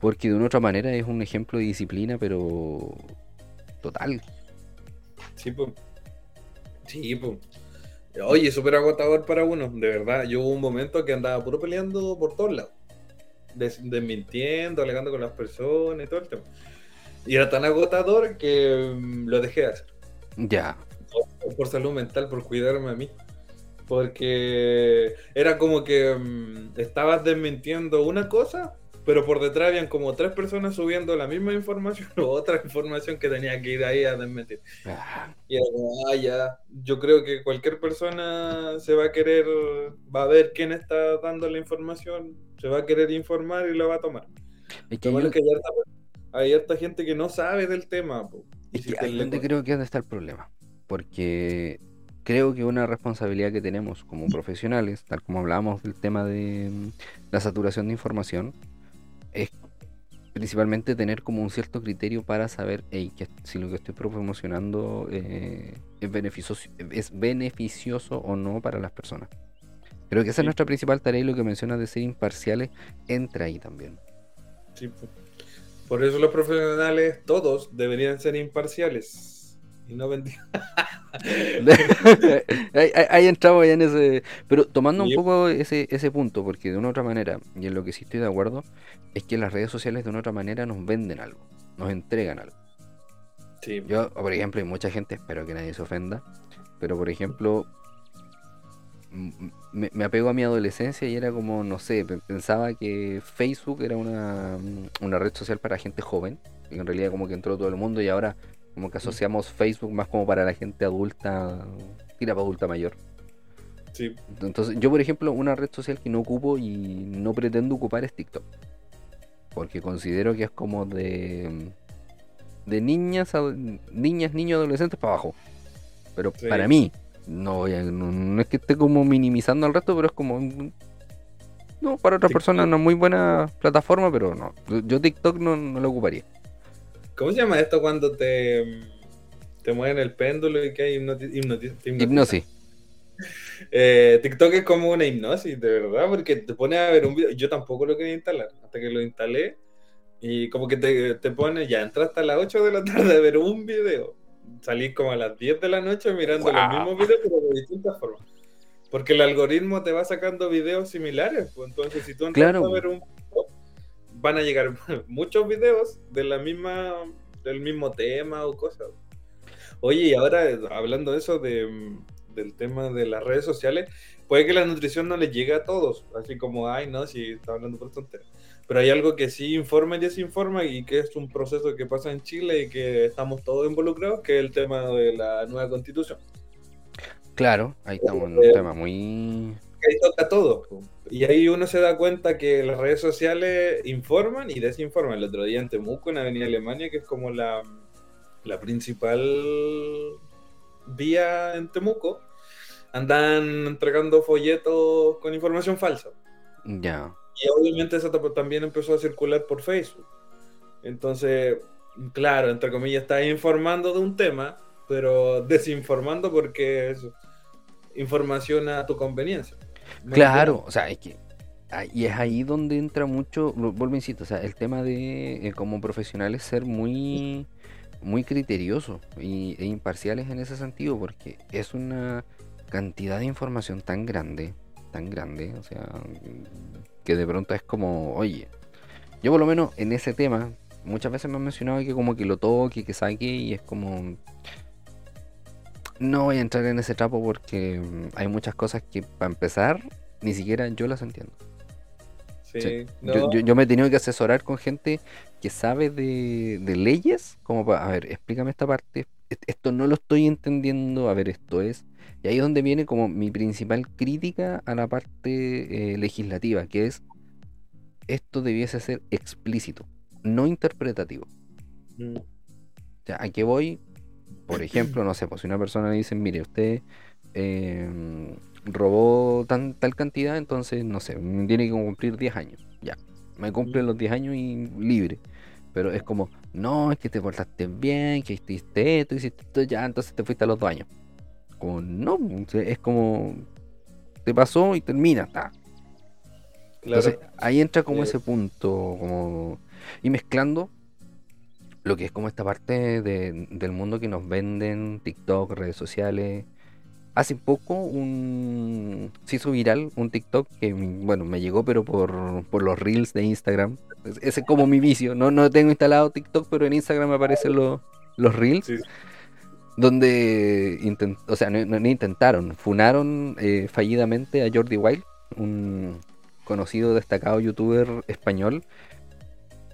porque de una otra manera es un ejemplo de disciplina, pero total. Sí, pues. Sí, pues. Oye, súper agotador para uno, de verdad. Yo hubo un momento que andaba puro peleando por todos lados desmintiendo, alegando con las personas y todo el tema. Y era tan agotador que mm, lo dejé de hacer. Ya. Por, salud mental, por cuidarme a mí. Porque era como que mm, estabas desmintiendo una cosa pero por detrás habían como tres personas subiendo la misma información (laughs) o otra información que tenía que ir ahí a desmentir. Ah, Y era como, ah, ya, yo creo que cualquier persona se va a querer, va a ver quién está dando la información, se va a querer informar y la va a tomar. Es que Lo malo yo- es que hay harta, hay harta gente que no sabe del tema. po. Es si que ahí donde creo que es donde está el problema. Porque creo que una responsabilidad que tenemos como profesionales, tal como hablábamos del tema de mm, la saturación de información, es principalmente tener como un cierto criterio para saber "Ey, que si lo que estoy promocionando eh, es, beneficioso, es beneficioso o no para las personas. Creo que esa es nuestra principal tarea y lo que mencionas de ser imparciales entra ahí también. Sí, po. Por eso los profesionales, todos, deberían ser imparciales. Y no vendidos. (laughs) ahí, ahí- entramos ya en ese. Pero tomando un poco ese, ese punto, porque de una u otra manera, y en lo que sí estoy de acuerdo, es que las redes sociales de una u otra manera nos venden algo, nos entregan algo. Sí, Yo, por ejemplo, hay mucha gente, espero que nadie se ofenda, pero por ejemplo, me, me apego a mi adolescencia y era como, no sé, pe- pensaba que Facebook era una, una red social para gente joven, y en realidad como que entró todo el mundo y ahora como que asociamos Facebook más como para la gente adulta, tira para adulta mayor. sí. Entonces, yo por ejemplo, una red social que no ocupo y no pretendo ocupar es TikTok. Porque considero que es como de de niñas, niñas, niños, adolescentes para abajo. Pero Sí. para mí, no, no, no es que esté como minimizando al resto, pero es como no, para otras TikTok. personas una muy buena plataforma, pero no. Yo- TikTok no, no lo ocuparía. ¿Cómo se llama esto cuando te, te mueven el péndulo y que hay? Hipnosis. (laughs) Eh, TikTok es como una hipnosis, de verdad, porque te pone a ver un video. Yo tampoco lo quería instalar, hasta que lo instalé. Y como que te, te pone, ya entraste a las 8 de la tarde a ver un video. Salís como a las 10 de la noche mirando los mismos videos, pero de distintas formas. Porque el algoritmo te va sacando videos similares. pues, entonces, si tú entras Claro. a ver un van a llegar (laughs) muchos videos de la misma, del mismo tema o cosas. Oye, y ahora hablando de eso, de, mm, del tema de las redes sociales, puede que la nutrición no les llegue a todos, así como, ay, no, si está hablando por tonterías. Pero hay algo que sí informa y desinforma y que es un proceso que pasa en Chile y que estamos todos involucrados, que es el tema de la nueva constitución. Claro, ahí estamos en un Eh, tema muy... Ahí toca todo. Y ahí uno se da cuenta que las redes sociales informan y desinforman. El otro día en Temuco, en Avenida Alemania, que es como la, la principal vía en Temuco, andan entregando folletos con información falsa. Ya. Y obviamente eso tam- también empezó a circular por Facebook. Entonces, claro, entre comillas, está informando de un tema, pero desinformando porque es información a tu conveniencia. ¿Me Claro, o sea, es que y es ahí donde entra mucho, vu- vuelvo a insisto, o sea, el tema de eh, como profesionales ser muy muy criteriosos y, e imparciales en ese sentido, porque es una cantidad de información tan grande, tan grande, o sea, que de pronto es como, oye, yo por lo menos en ese tema muchas veces me han mencionado que como que lo toque, que saque y es como no voy a entrar en ese trapo porque hay muchas cosas que para empezar ni siquiera yo las entiendo. Sí, Sí. no, Yo, yo- yo me he tenido que asesorar con gente que sabe de, de leyes, como para, a ver, explícame esta parte, est- esto no lo estoy entendiendo, a ver, esto es. Y ahí es donde viene como mi principal crítica a la parte eh, legislativa, que es, esto debiese ser explícito, no interpretativo. Mm, O sea, ¿a qué voy? Por ejemplo, no sé, pues si una persona le dice, mire, usted eh, robó tan, tal cantidad, entonces, no sé, tiene que cumplir 10 años. Ya, me cumple los 10 años y libre. Pero es como, no, es que te portaste bien, que hiciste esto, hiciste esto, ya, entonces te fuiste a los dos años. Como, no, es como, te pasó y termina, está. claro. Entonces, ahí entra como ese punto, como y mezclando lo que es como esta parte de- del mundo que nos venden, TikTok, redes sociales. Hace poco un se hizo viral un TikTok que bueno me llegó pero por, por los reels de Instagram. Es- Ese es como mi vicio. No, no tengo instalado TikTok, pero en Instagram me aparecen los, los reels sí. Donde o sea, no, intentaron, funaron eh, fallidamente a Jordi Wild, un conocido destacado youtuber español,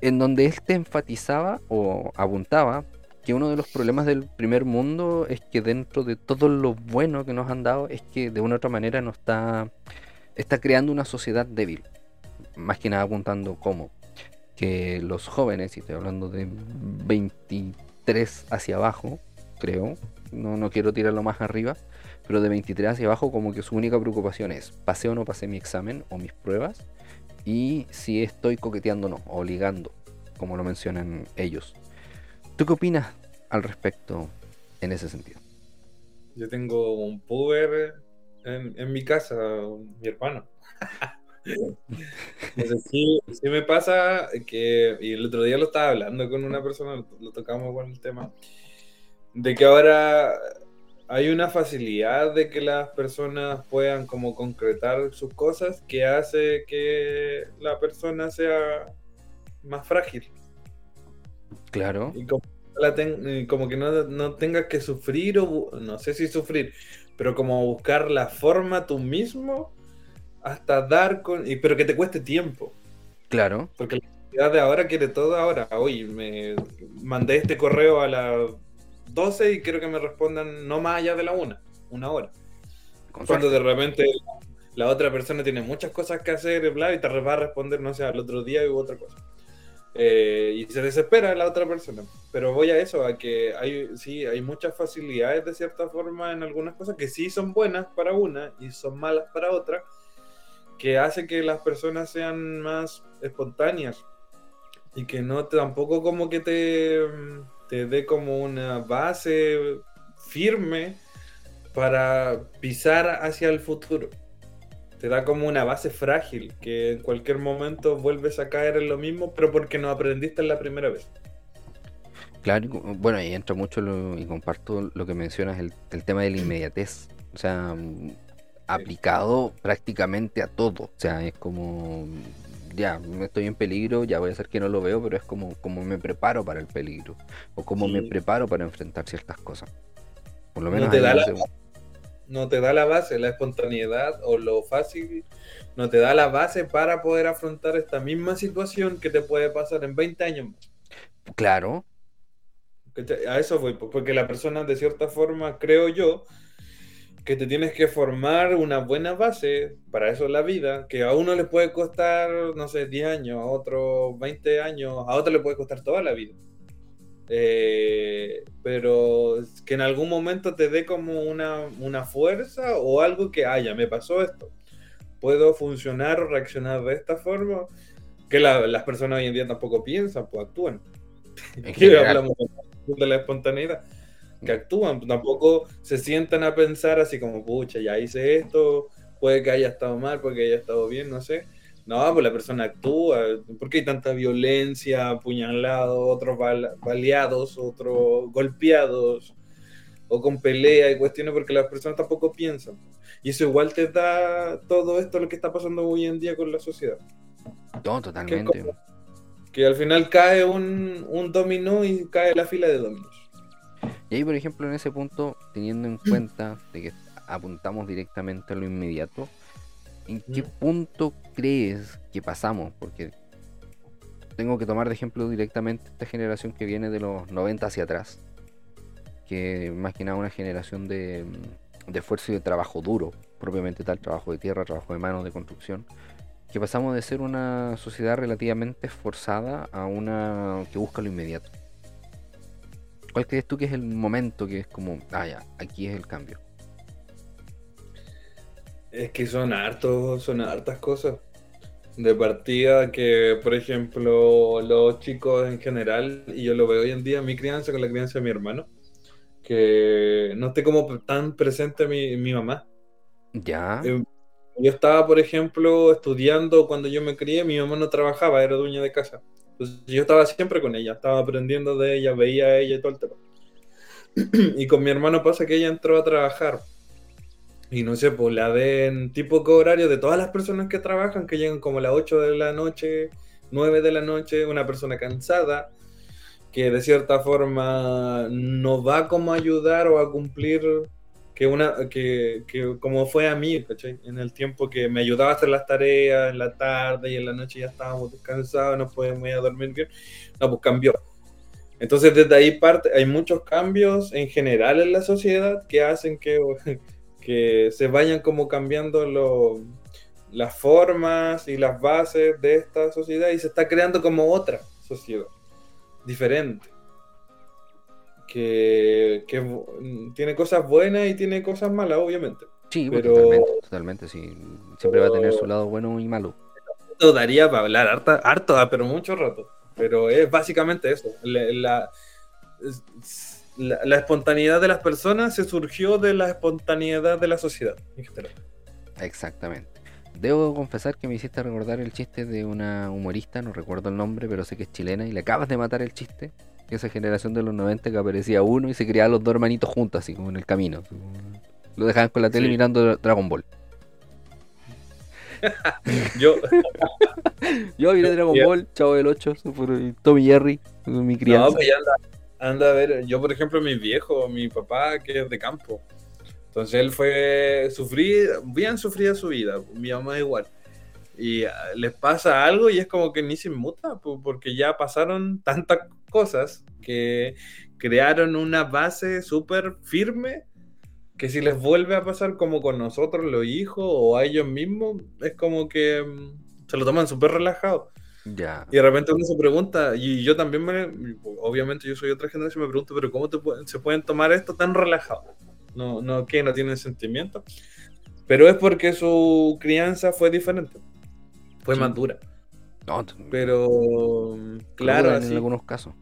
en donde él te enfatizaba o apuntaba que uno de los problemas del primer mundo es que dentro de todo lo bueno que nos han dado es que de una u otra manera nos está, está creando una sociedad débil. Más que nada apuntando cómo que los jóvenes, y estoy hablando de 23 hacia abajo, creo, no, no quiero tirarlo más arriba, pero de 23 hacia abajo como que su única preocupación es pasé o no pasé mi examen o mis pruebas y si estoy coqueteando o no, o ligando, como lo mencionan ellos. ¿Tú qué opinas al respecto en ese sentido? Yo tengo un puber en, mi casa, mi hermano. (laughs) sí, me pasa que, y el otro día lo estaba hablando con una persona, lo, tocamos con el tema, de que ahora hay una facilidad de que las personas puedan como concretar sus cosas que hace que la persona sea más frágil. Claro. Y como, que no, no tengas que sufrir, o no sé si sufrir, pero como buscar la forma tú mismo hasta dar con. Y, pero que te cueste tiempo. Claro. Porque la sociedad de ahora quiere todo ahora. Hoy me mandé este correo a las 12 y quiero que me respondan no más allá de la una, una hora. Cuando de repente la otra persona tiene muchas cosas que hacer bla, y te va a responder, no sé, al otro día u otra cosa. Eh, y se desespera la otra persona. Pero voy a eso, a que hay, sí, hay muchas facilidades de cierta forma en algunas cosas que sí son buenas para una y son malas para otra, que hace que las personas sean más espontáneas y que no tampoco como que te, te dé como una base firme para pisar hacia el futuro te da como una base frágil, que en cualquier momento vuelves a caer en lo mismo, pero porque no aprendiste en la primera vez. Claro, bueno, ahí entra mucho y comparto lo que mencionas, el, tema de la inmediatez. O sea, mm, aplicado prácticamente a todo. O sea, es como, ya, estoy en peligro, ya voy a hacer que no lo veo, pero es como, como me preparo para el peligro. O como me preparo para enfrentar ciertas cosas. Por lo menos... te da la no te da la base, la espontaneidad o lo fácil, no te da la base para poder afrontar esta misma situación que te puede pasar en 20 años Claro. A eso voy, porque la persona de cierta forma, creo yo, que te tienes que formar una buena base, para eso la vida, que a uno le puede costar, no sé, 10 años, a otro 20 años, a otro le puede costar toda la vida. Eh, pero que en algún momento te dé como una, una fuerza o algo que, haya, me pasó esto. Puedo funcionar o reaccionar de esta forma, que las personas hoy en día tampoco piensan, pues actúan. Aquí (laughs) hablamos de la espontaneidad, que actúan, tampoco se sientan a pensar así como, pucha, ya hice esto, puede que haya estado mal, puede que haya estado bien, no sé no, pues la persona actúa. ¿Por qué hay tanta violencia, apuñalados, otros baleados, otros golpeados, o con pelea y cuestiones? Porque las personas tampoco piensan. Y eso igual te da todo esto lo que está pasando hoy en día con la sociedad. No, totalmente. Que, al final cae un, un dominó y cae la fila de dominos. Y ahí, por ejemplo, en ese punto, teniendo en cuenta de que apuntamos directamente a lo inmediato, ¿En qué punto crees que pasamos? Porque tengo que tomar de ejemplo directamente esta generación que viene de los 90 hacia atrás, que más que nada una generación de, de esfuerzo y de trabajo duro, propiamente tal, trabajo de tierra, trabajo de mano, de construcción, que pasamos de ser una sociedad relativamente esforzada a una que busca lo inmediato. ¿Cuál crees tú que es el momento que es como, ah, ya, aquí es el cambio? Es que son hartos, son hartas cosas. De partida que, por ejemplo, los chicos en general, y yo lo veo hoy en día, mi crianza con la crianza de mi hermano, que no esté como tan presente mi, mi mamá. Ya. Eh, yo estaba, por ejemplo, estudiando cuando yo me crié, mi mamá no trabajaba, era dueña de casa. Entonces yo estaba siempre con ella, estaba aprendiendo de ella, veía a ella y todo el tema. (clears throat) y con mi hermano pasa que ella entró a trabajar y no sé, pues la ven tipo horario de todas las personas que trabajan, que llegan como a las 8 de la noche, 9 de la noche, una persona cansada, que de cierta forma no va como a ayudar o a cumplir que una que, que como fue a mí, ¿cachai? En el tiempo que me ayudaba a hacer las tareas, en la tarde y en la noche ya estábamos descansados, no podíamos ir a dormir bien. No, pues cambió. Entonces desde ahí parte, hay muchos cambios en general en la sociedad que hacen que, (laughs) que se vayan como cambiando lo, las formas y las bases de esta sociedad y se está creando como otra sociedad, diferente que, tiene cosas buenas y tiene cosas malas, obviamente. Sí, pero... totalmente, totalmente, sí. Siempre va a tener su lado bueno y malo. Esto daría para hablar harta, harto, ah, pero mucho rato. Pero es básicamente eso. La, la, espontaneidad de las personas se surgió de la espontaneidad de la sociedad Exactamente. Debo confesar que me hiciste recordar el chiste de una humorista, no recuerdo el nombre, pero sé que es chilena, y le acabas de matar el chiste esa generación de los 90 que aparecía uno y se criaban los dos hermanitos juntos, así como en el camino. Lo dejaban con la tele mirando Dragon Ball. (laughs) yo (laughs) yo miré Dragon Ball, Chavo del 8, Tommy Jerry, mi crianza. No, pues ya anda, anda, a ver, yo por ejemplo mi viejo, mi papá que es de campo. Entonces él fue sufrir, bien sufrida su vida, mi mamá igual y ah, les pasa algo y es como que ni se muta, porque ya pasaron tantas cosas que crearon una base súper firme que si les vuelve a pasar como con nosotros los hijos o a ellos mismos, es como que mm, se lo toman súper relajado. Ya. Y de repente uno se pregunta, y yo también me, obviamente yo soy otra generación, me pregunto, pero ¿cómo se pueden tomar esto tan relajado? No, no, ¿qué? ¿No tienen sentimiento? Pero es porque su crianza fue diferente fue más dura. pero claro, en algunos casos.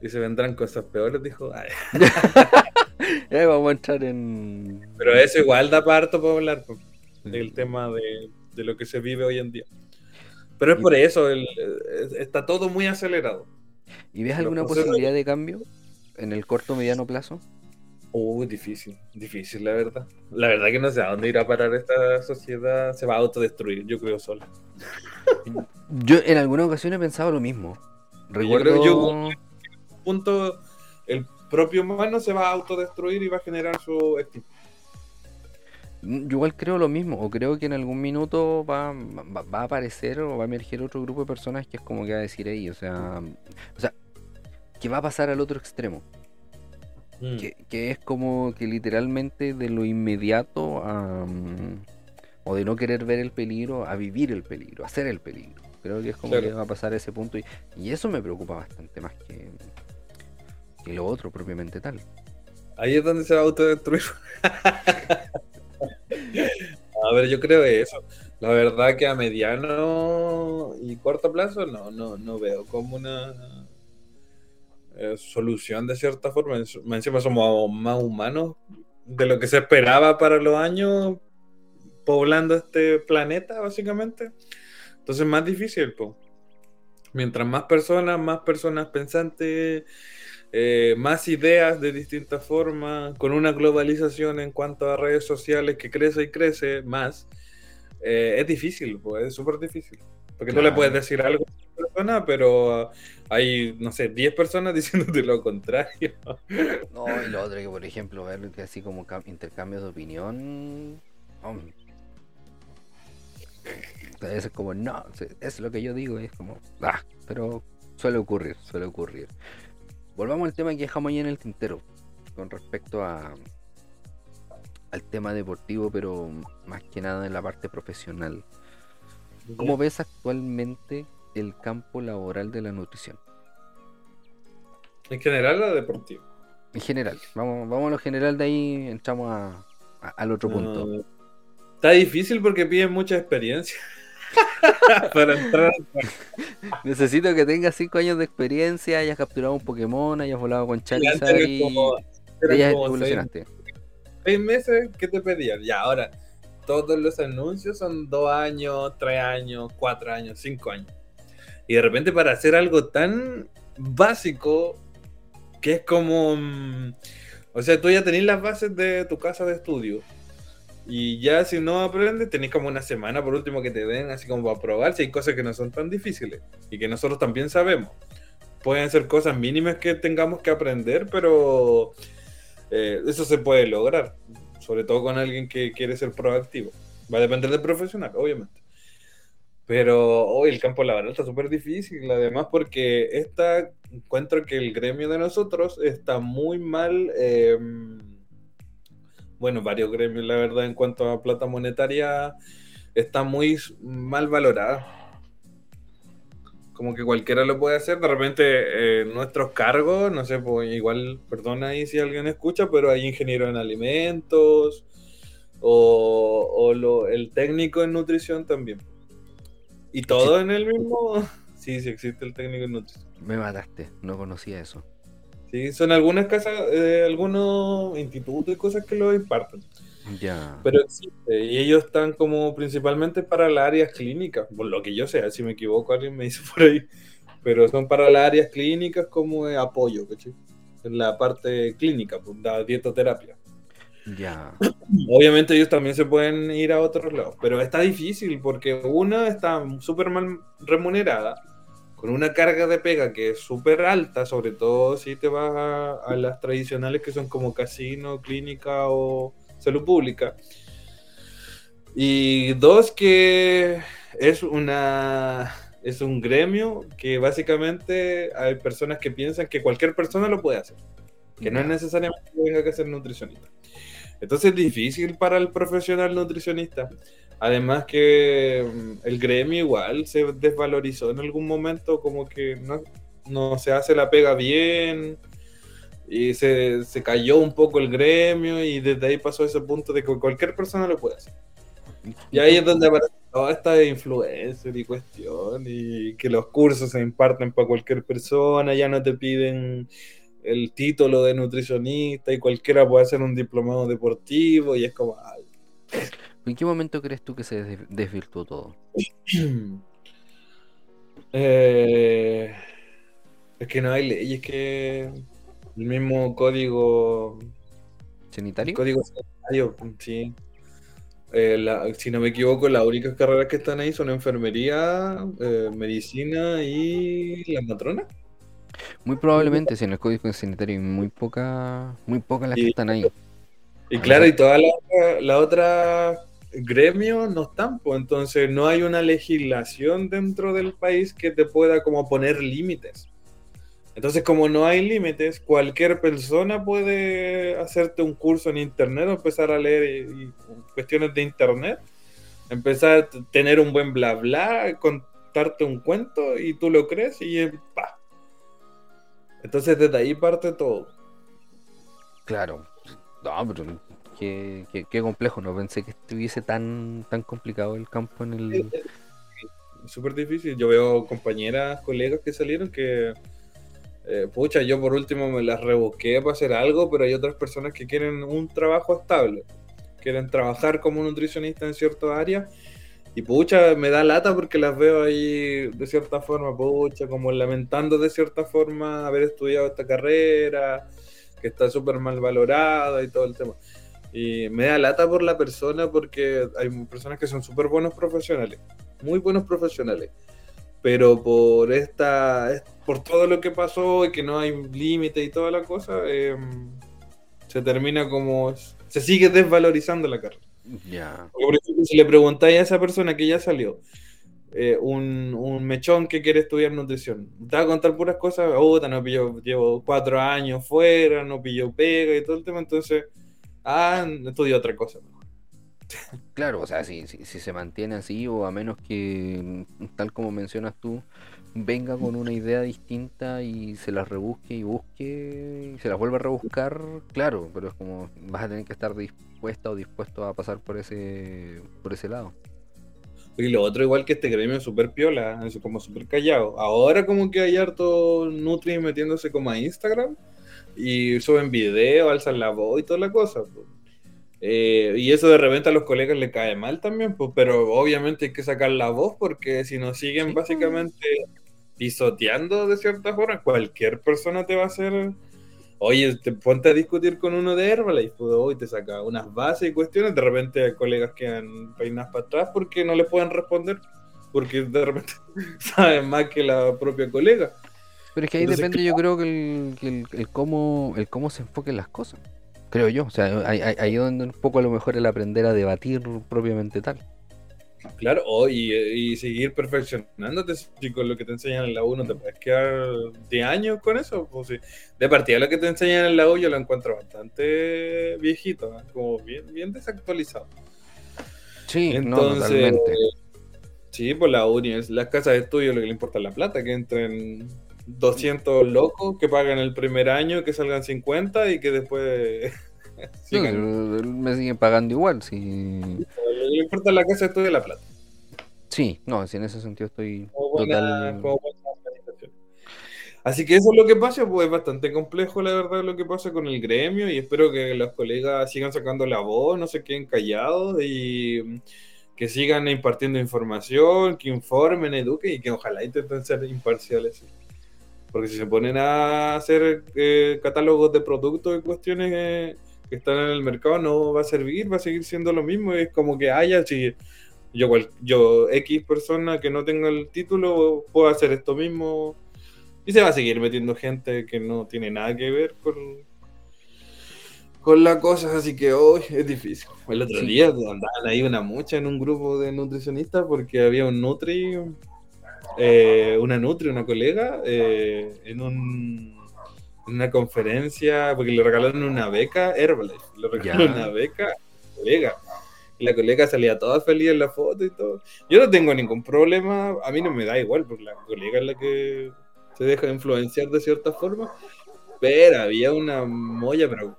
Y se vendrán cosas peores, dijo. (laughs) vamos a entrar en. Pero eso igual da parto para hablar del tema de, lo que se vive hoy en día. Pero es por eso, está todo muy acelerado. ¿Y ves alguna posibilidad de cambio en el corto mediano plazo? Uh, difícil, difícil, la verdad. La verdad que no sé a dónde irá a parar esta sociedad. Se va a autodestruir, yo creo sola. (laughs) yo en alguna ocasión he pensado lo mismo. Recuerdo... Yo punto, el propio humano se va a autodestruir y va a generar su estilo. Yo igual creo lo mismo, o creo que en algún minuto va, va, a aparecer o va a emerger otro grupo de personas que es como que va a decir ahí, o sea, o sea, que va a pasar al otro extremo. Mm. Que, es como que literalmente de lo inmediato mm, o de no querer ver el peligro a vivir el peligro, a hacer el peligro. Creo que es como que va a pasar ese punto y, eso me preocupa bastante más que, que lo otro propiamente tal. Ahí es donde se va a autodestruir. a ver, yo creo eso. La verdad que a mediano y corto plazo no, no, no veo como una eh, solución de cierta forma. Encima somos más humanos de lo que se esperaba para los años poblando este planeta, básicamente. Entonces es más difícil, Mientras más personas, más personas pensantes, eh, más ideas de distintas formas, con una globalización en cuanto a redes sociales que crece y crece más, eh, es difícil, pues, es súper difícil. Porque tú le puedes decir algo persona, pero hay, no sé, 10 personas (laughs) diciéndote lo contrario. No, y lo otro que, por ejemplo, ver que así como intercambios de opinión. Es como, no, es lo que yo digo, es como, ah, pero suele ocurrir, suele ocurrir. Volvamos al tema que dejamos ahí en el tintero, con respecto a al tema deportivo, pero más que nada en la parte profesional. ¿Cómo ves actualmente el campo laboral de la nutrición? ¿En general o deportivo? En general, vamos, vamos a lo general, de ahí entramos al otro punto. está difícil porque piden mucha experiencia. (laughs) para entrar. (laughs) Necesito que tengas 5 años de experiencia, hayas capturado un Pokémon, hayas volado con Charizard y, como, evolucionaste. Seis, meses, ¿qué te pedían? Ya, ahora, todos los anuncios son 2 años, 3 años, 4 años, 5 años. Y de repente para hacer algo tan básico que es como... Mm, o sea, tú ya tenés las bases de tu casa de estudio. Y ya si no aprendes, tenés como una semana por último que te den así como para probar si hay cosas que no son tan difíciles y que nosotros también sabemos. Pueden ser cosas mínimas que tengamos que aprender, pero Eh, eso se puede lograr, sobre todo con alguien que quiere ser proactivo. Va a depender del profesional, obviamente. Pero hoy el campo laboral está súper difícil, además porque esta, encuentro que el gremio de nosotros está muy mal, em, bueno, varios gremios, la verdad, en cuanto a plata monetaria, está muy mal valorada. Como que cualquiera lo puede hacer, de repente eh, nuestros cargos, no sé, pues igual, perdona ahí si alguien escucha, pero hay ingeniero en alimentos o, o lo, el técnico en nutrición también. Y todo en el mismo. Sí, sí existe el técnico en nutrición. Me mataste, no conocía eso. Sí, son algunas casas, eh, algunos institutos y cosas que lo imparten. Ya. Pero existe, y ellos están como principalmente para las áreas clínicas, por lo que yo sé, si me equivoco alguien me dice (laughs) por ahí, pero son para las áreas clínicas como apoyo, ¿cachai? En la parte clínica, pues, la dietoterapia. Ya. Obviamente ellos también se pueden ir a otros lados, pero está difícil porque una está súper mal remunerada, con una carga de pega que es súper alta, sobre todo si te vas a, las tradicionales que son como casino, clínica o salud pública. Y dos, que es una es un gremio que básicamente hay personas que piensan que cualquier persona lo puede hacer, que no es necesariamente que tenga que ser nutricionista. Entonces es difícil para el profesional nutricionista. Además que mm, el gremio igual se desvalorizó en algún momento, como que no, se hace la pega bien y se, cayó un poco el gremio y desde ahí pasó ese punto de que cualquier persona lo puede hacer. Y ahí es donde aparece toda esta influencer y cuestión y que los cursos se imparten para cualquier persona, ya no te piden el título de nutricionista y cualquiera puede hacer un diplomado deportivo y es como... ¿En qué momento crees tú que se desvirtuó todo? (clears throat) Eh, es que no hay leyes que el mismo código sanitario. código sanitario, sí. Eh, si no me equivoco, las únicas carreras que están ahí son enfermería, eh, medicina y la matrona. Muy probablemente, si en el código sanitario hay muy poca, muy pocas las que están ahí. Y claro, y toda la, otra gremio no están, pues entonces no hay una legislación dentro del país que te pueda como poner límites. Entonces, como no hay límites, cualquier persona puede hacerte un curso en internet o empezar a leer cuestiones de internet, empezar a tener un buen bla bla, contarte un cuento y tú lo crees y pa, entonces desde ahí parte todo. Claro. No, pero qué, qué, complejo. No pensé que estuviese tan, tan complicado el campo en el... Súper difícil. Yo veo compañeras, colegas que salieron que... Eh, pucha, yo por último me las rebusqué para hacer algo, pero hay otras personas que quieren un trabajo estable. Quieren trabajar como nutricionista en cierta área y pucha, me da lata porque las veo ahí de cierta forma, pucha, como lamentando de cierta forma haber estudiado esta carrera, que está súper mal valorada y todo el tema. Y me da lata por la persona porque hay personas que son súper buenos profesionales, muy buenos profesionales. Pero por esta, por todo lo que pasó y que no hay límite y toda la cosa, em, se termina como, se sigue desvalorizando la carrera. Ya. por ejemplo, si le preguntáis a esa persona que ya salió, eh, un, mechón que quiere estudiar nutrición, te va a contar puras cosas, no pillo, llevo cuatro años fuera, no pillo pega y todo el tema, entonces, ah, estudio otra cosa. Claro, o sea, si, se mantiene así, o a menos que, tal como mencionas tú, venga con una idea distinta y se la rebusque y busque y se la vuelva a rebuscar, claro, pero es como vas a tener que estar dispuesta o dispuesto a pasar por ese por ese lado. Y lo otro, igual que este gremio es súper piola, es como súper callado. Ahora como que hay harto Nutri metiéndose como a Instagram y suben video, alzan la voz y toda la cosa. Eh, y eso de repente a los colegas le cae mal también, pues, pero obviamente hay que sacar la voz porque si nos siguen básicamente pisoteando de cierta forma, cualquier persona te va a hacer. Oye, te ponte a discutir con uno de Herbalife, pues, hoy te saca unas bases y cuestiones. De repente hay colegas que han peinado para atrás porque no le pueden responder, porque de repente (laughs) saben más que la propia colega. Pero es que ahí depende, yo creo que el, el, cómo, el cómo se enfoquen las cosas. Creo yo. O sea, ahí, ahí donde un poco a lo mejor el aprender a debatir propiamente tal. Claro, oh, y, seguir perfeccionándote, si con lo que te enseñan en la U no te puedes quedar de años con eso. Pues, sí. De partida, lo que te enseñan en la U yo lo encuentro bastante viejito, ¿eh? como bien, bien desactualizado. Sí, Entonces, no, Sí, pues la uni, las casas de estudio lo que le importa es la plata, que entren 200 locos que pagan el primer año, que salgan 50 y que después (laughs) me siguen pagando igual. Si... Que importa la casa esto de la plata. Sí, no, si en ese sentido estoy total... Así que eso es lo que pasa, pues es bastante complejo la verdad lo que pasa con el gremio y espero que los colegas sigan sacando la voz, no se queden callados y que sigan impartiendo información, que informen, eduquen y que ojalá intenten ser imparciales. Porque si se ponen a hacer eh, catálogos de productos y cuestiones eh, que están en el mercado no va a servir, va a seguir siendo lo mismo. Es como que haya, si yo, yo X persona que no tenga el título, puedo hacer esto mismo. Y se va a seguir metiendo gente que no tiene nada que ver con, con la cosa, así que hoy es difícil. El otro día andaban ahí una mucha en un grupo de nutricionistas porque había un Nutri, eh, una Nutri, una colega, eh, en un una conferencia, porque le regalaron una beca Herbalife, le regalaron una beca colega. Y la colega salía toda feliz en la foto y todo. Yo no tengo ningún problema, a mí no me da igual, porque la colega es la que se deja influenciar de cierta forma. Pero había una molla, pero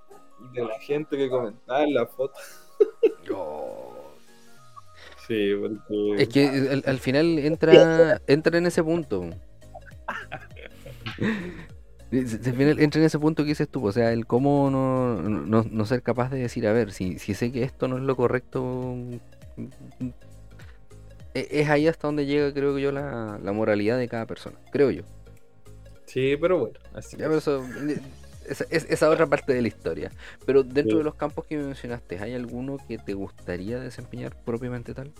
de la gente que comentaba en la foto. Sí, porque... Es que al, al final entra, (laughs) entra en ese punto. entra en ese punto que dices tú, o sea, el cómo no, ser capaz de decir, a ver, si, si sé que esto no es lo correcto, e, es ahí hasta donde llega, creo yo, la, moralidad de cada persona, creo yo. Sí, pero bueno, así esa, esa otra parte de la historia. Pero dentro de los campos que mencionaste, ¿hay alguno que te gustaría desempeñar propiamente tal?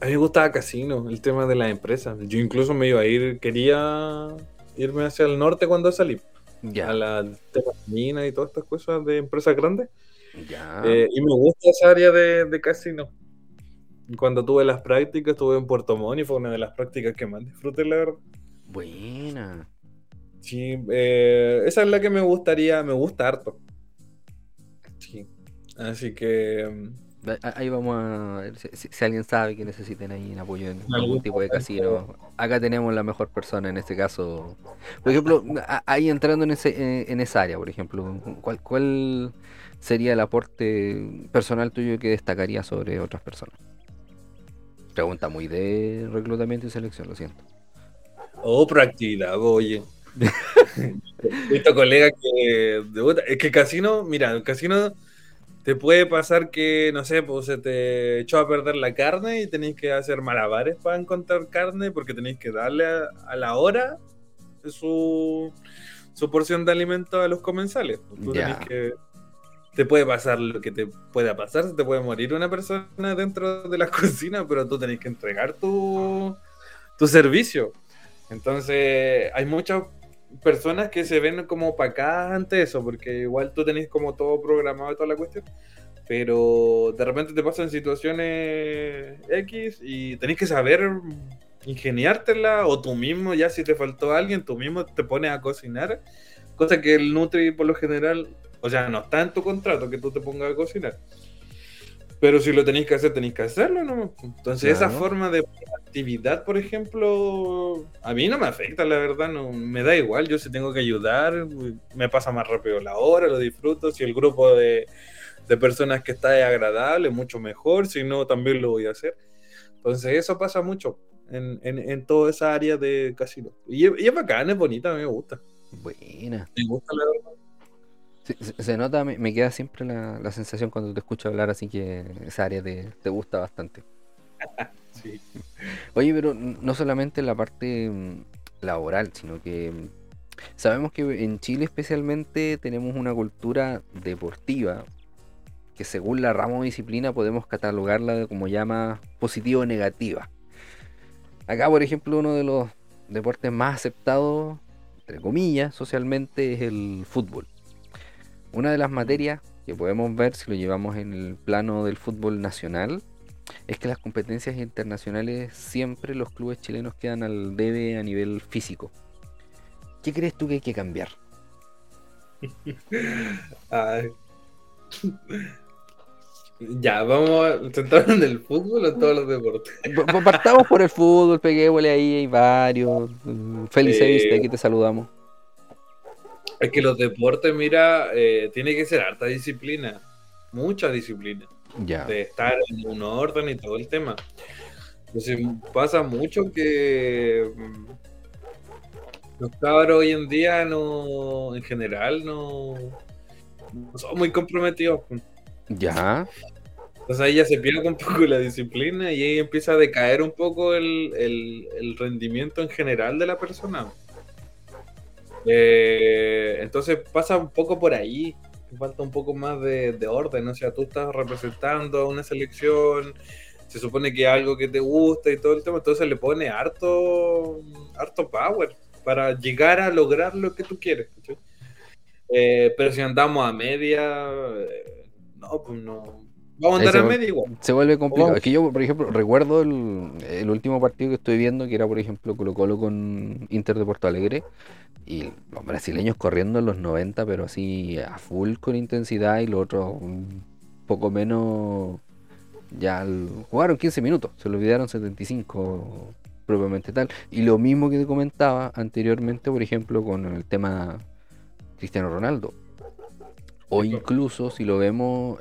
A mí me gustaba casino, el tema de las empresas. Yo incluso me iba a ir, quería irme hacia el norte cuando salí. Ya. A la mina y todas estas cosas de empresas grandes. Ya. Eh, y me gusta esa área de, de casino. Cuando tuve las prácticas, estuve en Puerto Montt y fue una de las prácticas que más disfruté, la verdad. Buena. Sí, eh, esa es la que me gustaría, me gusta harto. Sí. Así que mm, Ahí vamos a ver si, alguien sabe que necesiten ahí un apoyo en algún tipo de casino. Acá tenemos la mejor persona en este caso. Por ejemplo, ahí entrando en, ese, eh, en esa área, por ejemplo, ¿cuál, ¿cuál sería el aporte personal tuyo que destacaría sobre otras personas? Pregunta muy de reclutamiento y selección, lo siento. Oh, proactividad, oye. Visto (laughs) colega que es que el casino, mira, el casino te puede pasar que, no sé, pues se te echó a perder la carne y tenéis que hacer malabares para encontrar carne porque tenéis que darle a, la hora su, su, porción de alimento a los comensales. Tú que, te puede pasar lo que te pueda pasar, se te puede morir una persona dentro de la (laughs) cocina, pero tú tenés que entregar tu, tu servicio. Entonces, hay muchas personas que se ven como opacadas ante eso, porque igual tú tenés como todo programado y toda la cuestión, pero de repente te pasan situaciones X y tenés que saber ingeniártela o tú mismo, ya si te faltó alguien, tú mismo te pones a cocinar, cosa que el Nutri por lo general, o sea, no está en tu contrato que tú te pongas a cocinar. Pero si lo tenéis que hacer, tenéis que hacerlo, ¿no? Entonces, esa forma de actividad, por ejemplo, a mí no me afecta, la verdad, no me da igual. Yo si tengo que ayudar, me pasa más rápido la hora, lo disfruto. Si el grupo de, personas que está es agradable, mucho mejor. Si no, también lo voy a hacer. Entonces, eso pasa mucho en, en, toda esa área de casino. Y, y es bacán, es bonita, me gusta. Buena. Me gusta, la verdad se, nota, me, queda siempre la, sensación cuando te escucho hablar, así que esa área te, te gusta bastante. (laughs) sí. Oye, pero no solamente la parte mm, laboral, sino que mm, sabemos que en Chile especialmente tenemos una cultura deportiva que según la rama o disciplina podemos catalogarla como llama positiva o negativa. Acá, por ejemplo, uno de los deportes más aceptados, entre comillas, socialmente, es el fútbol. Una de las materias que podemos ver si lo llevamos en el plano del fútbol nacional es que las competencias internacionales siempre los clubes chilenos quedan al debe a nivel físico. ¿Qué crees tú que hay que cambiar? (laughs) Ya, vamos a centrarnos en el fútbol o en todos los deportes. Partamos por el fútbol, peguémosle ahí, hay varios. Feliz eh, aquí te saludamos. Es que los deportes, mira, eh, tiene que ser harta disciplina, mucha disciplina. Ya. De estar en un orden y todo el tema. Entonces pasa mucho que mm, los cabros hoy en día no, en general, no, no son muy comprometidos. Ya. Entonces ahí ya se pierde un poco la disciplina y ahí empieza a decaer un poco el, rendimiento en general de la persona. Eh, entonces pasa un poco por ahí, falta un poco más de, orden, o sea, tú estás representando a una selección, se supone que algo que te gusta y todo el tema, entonces le pone harto, harto power para llegar a lograr lo que tú quieres. Eh, pero si andamos a media, eh, no, pues no. Vamos a andar a media igual. Se vuelve complicado. Es que yo, por ejemplo, recuerdo el, último partido que estoy viendo, que era, por ejemplo, Colo Colo con Inter de Porto Alegre, y los brasileños corriendo en los 90, pero así a full con intensidad, y los otros un poco menos. Ya jugaron 15 minutos, se lo olvidaron 75 propiamente tal. Y lo mismo que te comentaba anteriormente, por ejemplo, con el tema Cristiano Ronaldo. O incluso si lo vemos,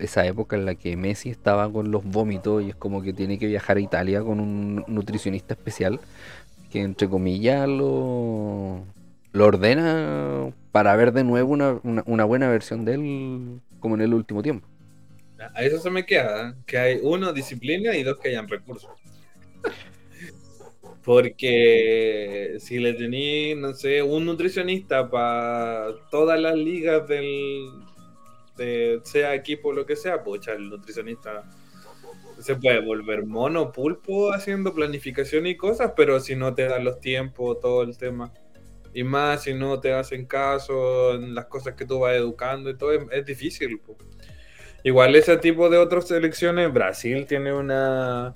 esa época en la que Messi estaba con los vómitos y es como que tiene que viajar a Italia con un nutricionista especial que entre comillas lo, lo ordena para ver de nuevo una, una, buena versión de él como en el último tiempo. A eso se me queda, que hay uno, disciplina y dos, que hayan recursos. (laughs) Porque si le tenéis, no sé, un nutricionista para todas las ligas del, de, sea equipo lo que sea, pues el nutricionista se puede volver mono, pulpo haciendo planificación y cosas, pero si no te dan los tiempos, todo el tema. Y más si no te hacen caso en las cosas que tú vas educando y todo, es, difícil. Igual ese tipo de otras selecciones, Brasil tiene una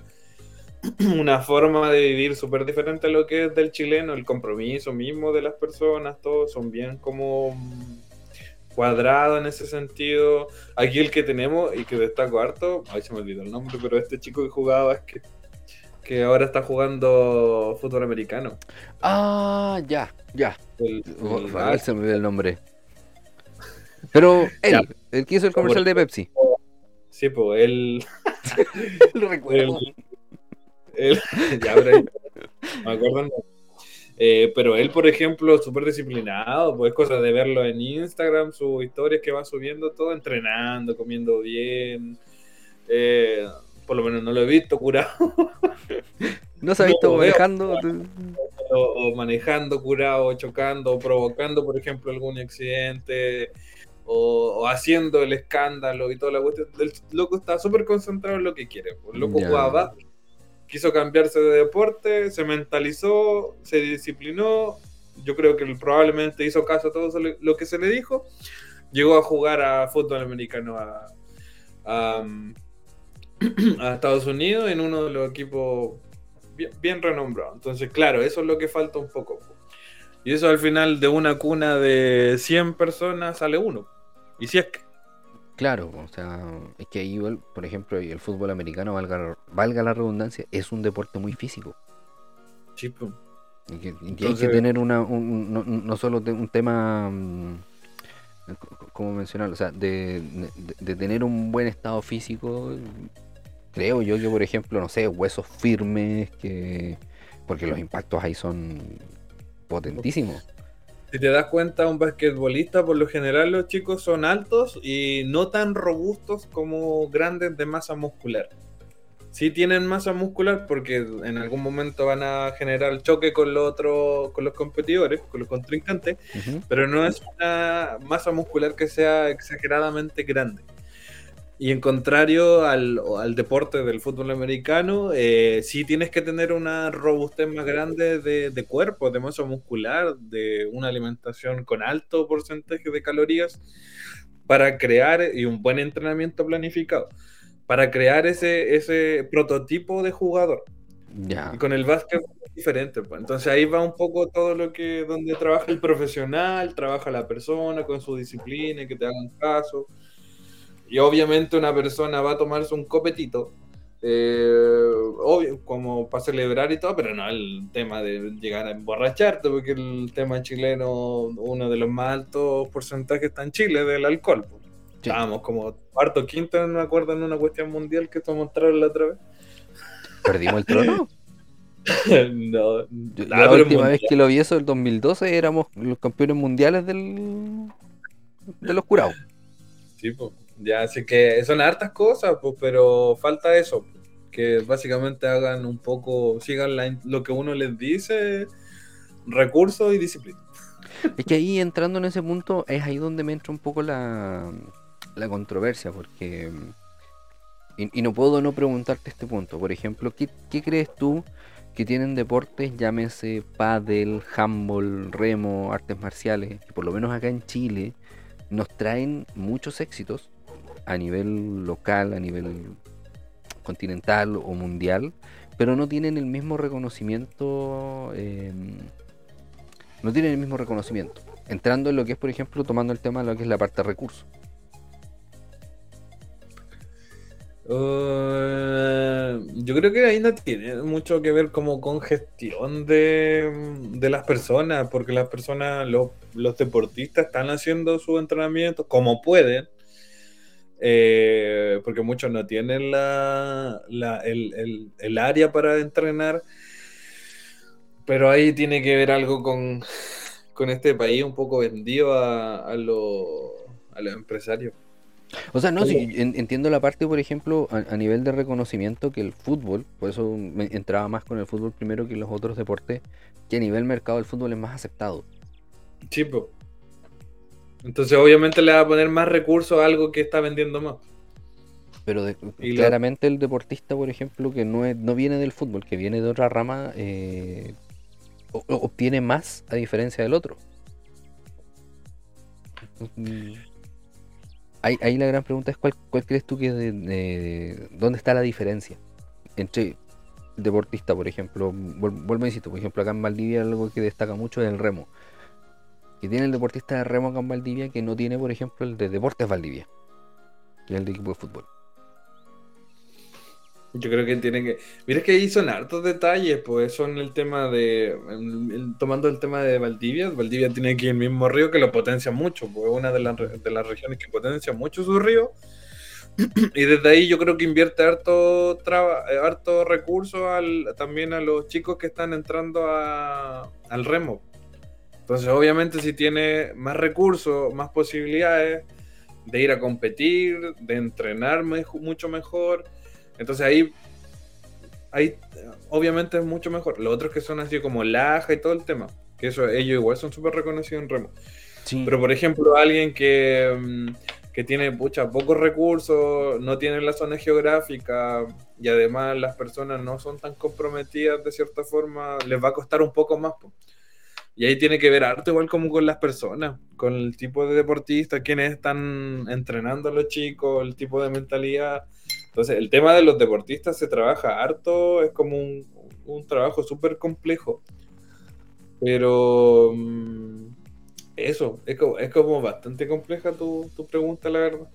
(clears throat) una forma de vivir súper diferente a lo que es del chileno, el compromiso mismo de las personas, todos son bien como cuadrados en ese sentido. Aquí el que tenemos y que destaco harto, ay se me olvidó el nombre, pero este chico que jugaba es que, que ahora está jugando fútbol americano. Ah, ya, ya. El, se me olvidó el nombre. Pero él, el que hizo el comercial de Pepsi. Sí, pues él. (laughs) Lo recuerdo. (laughs) ya, me acuerdo. Eh, pero él, por ejemplo, súper disciplinado, pues cosa de verlo en Instagram, sus historias que va subiendo, todo entrenando, comiendo bien. Eh, por lo menos no lo he visto curado. (laughs) ¿No se ha visto manejando? O, manejando curado, o chocando, o provocando, por ejemplo, algún accidente, o, haciendo el escándalo y toda la cuestión. El loco está súper concentrado en lo que quiere. Pues. El loco jugaba quiso cambiarse de deporte, se mentalizó, se disciplinó, yo creo que probablemente hizo caso a todo lo que se le dijo, llegó a jugar a fútbol americano a, (clears throat) Estados Unidos en uno de los equipos bien, renombrados. Entonces, claro, eso es lo que falta un poco. Y eso al final de una cuna de 100 personas sale uno. Y si es que... Claro, o sea, es que ahí, por ejemplo, el fútbol americano, valga, valga la redundancia, es un deporte muy físico. Sí, y que, hay que tener una, no, solo un tema, mm, como mencionar, o sea, de, tener un buen estado físico, creo yo que, por ejemplo, no sé, huesos firmes, que porque los impactos ahí son potentísimos si te das cuenta, un basquetbolista, por lo general los chicos son altos y no tan robustos como grandes de masa muscular. Sí tienen masa muscular porque en algún momento van a generar choque con, lo otro, con los competidores, con los contrincantes, pero no es una masa muscular que sea exageradamente grande. Y en contrario al, al deporte del fútbol americano, eh, sí tienes que tener una robustez más grande de, de, cuerpo, de masa muscular, de una alimentación con alto porcentaje de calorías para crear y un buen entrenamiento planificado, para crear ese, ese prototipo de jugador. Ya. Y con el básquet es diferente. Pues. Entonces ahí va un poco todo lo que, donde trabaja el profesional, trabaja la persona con su disciplina, que te hagan caso. Y obviamente una persona va a tomarse un copetito, eh, obvio, como para celebrar y todo, pero no el tema de llegar a emborracharte, porque el tema chileno, uno de los más altos porcentajes está en Chile del alcohol. Pues. Sí. Estábamos como cuarto, quinto, no me acuerdo, en una cuestión mundial que te mostraron la otra vez. ¿Perdimos el trono? (laughs) no, Ah, la pero última mundial. vez que lo vi eso, el 2012, éramos los campeones mundiales del, de los curados. Sí, pues. Ya, así que son hartas cosas, pues, pero falta eso. Que básicamente hagan un poco, sigan lo que uno les dice, recursos y disciplina. Es que ahí entrando en ese punto es ahí donde me entra un poco la, la controversia, porque... Y, y no puedo no preguntarte este punto. Por ejemplo, ¿qué, qué crees tú que tienen deportes, llámese pádel, handball, remo, artes marciales, que por lo menos acá en Chile nos traen muchos éxitos a nivel local, a nivel continental o mundial, pero no tienen el mismo reconocimiento eh, no tienen el mismo reconocimiento. Entrando en lo que es, por ejemplo, tomando el tema de lo que es la parte de recursos. Uh, yo creo que ahí no tiene mucho que ver como con gestión de, de las personas, porque las personas, los, los deportistas están haciendo su entrenamiento como pueden, eh, porque muchos no tienen la, la- el, el- el área para entrenar, pero ahí tiene que ver algo con, con este país un poco vendido a, a, los- a los empresarios. O sea, no, Sí. sí, en- entiendo la parte, por ejemplo, a, a nivel de reconocimiento que el fútbol, por eso me entraba más con el fútbol primero que los otros deportes, que a nivel mercado el fútbol es más aceptado. Sí, po. Entonces, obviamente le va a poner más recursos a algo que está vendiendo más. Pero de- claramente el deportista, por ejemplo, que no, es, no viene del fútbol, que viene de otra rama, eh, obtiene más a diferencia del otro. Mm. Ahí, ahí la gran pregunta es cuál, cuál crees tú que de, de- dónde está la diferencia entre deportista, por ejemplo, vuel- vuelvo a insisto, por ejemplo, acá en Valdivia algo que destaca mucho es el remo. Que tiene el deportista de remo acá en Valdivia que no tiene, por ejemplo, el de Deportes Valdivia, que el de equipo de fútbol. Yo creo que tiene que. Mira que ahí son hartos detalles, pues son el tema de. tomando el tema de Valdivia, Valdivia tiene aquí el mismo río que lo potencia mucho, pues es una de, re- de las regiones que potencia mucho su río. (clears throat) Y desde ahí yo creo que invierte harto, harto recurso al, también a los chicos que están entrando a- al remo. Entonces, obviamente, si tiene más recursos, más posibilidades de ir a competir, de entrenar mucho mejor. Entonces ahí, ahí obviamente es mucho mejor. Los otros que son así como Laja y todo el tema, que eso ellos igual son súper reconocidos en remo. Sí. Pero por ejemplo, alguien que, mm, que tiene pucha, pocos recursos, no tiene la zona geográfica y además las personas no son tan comprometidas de cierta forma, les va a costar un poco más. Y ahí tiene que ver harto igual como con las personas, con el tipo de deportistas, quienes están entrenando a los chicos, el tipo de mentalidad. Entonces, el tema de los deportistas se trabaja harto, es como un, un trabajo súper complejo. Pero mm, eso, es como, es como bastante compleja tu, tu pregunta, la verdad.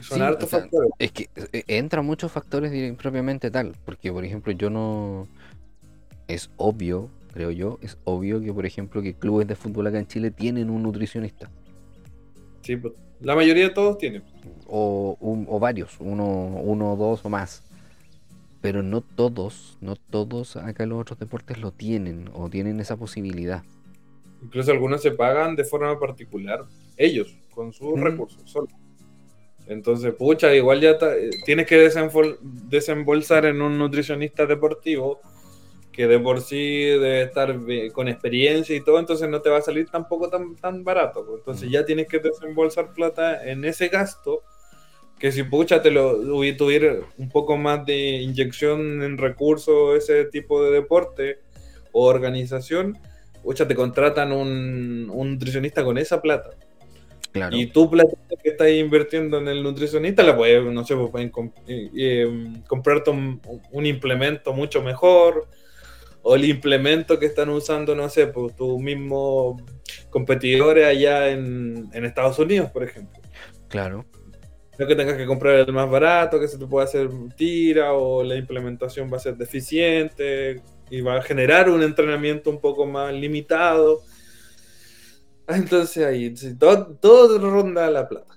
Son Sí, hartos o sea, factores. Es que eh, entran muchos factores propiamente tal, porque por ejemplo yo no... Es obvio, creo yo, es obvio que por ejemplo que clubes de fútbol acá en Chile tienen un nutricionista, Sí, pues, la mayoría de todos tienen. o, un- o varios, uno, uno, dos o más. Pero no todos, no todos acá en los otros deportes lo tienen, o tienen esa posibilidad. Incluso algunos se pagan de forma particular, ellos, con sus Mm. recursos, solo. Entonces, pucha, igual ya eh, tienes que desembolsar en un nutricionista deportivo que de por sí debe estar con experiencia y todo, entonces no te va a salir tampoco tan, tan barato. pues. Entonces Mm. ya tienes que desembolsar plata en ese gasto que si pucha te lo tuviera un poco más de inyección en recursos, ese tipo de deporte o organización, pucha, te contratan un, nutricionista con esa plata. Claro. Y tu plata que estás invirtiendo en el nutricionista la puedes, no sé, pues pueden eh, eh, comprarte un, implemento mucho mejor o el implemento que están usando, no sé, pues tus mismos competidores allá en, en Estados Unidos, por ejemplo. Claro. No que tengas que comprar el más barato, que se te pueda hacer tira o la implementación va a ser deficiente y va a generar un entrenamiento un poco más limitado. Ah, entonces ahí, todo, todo ronda la plata.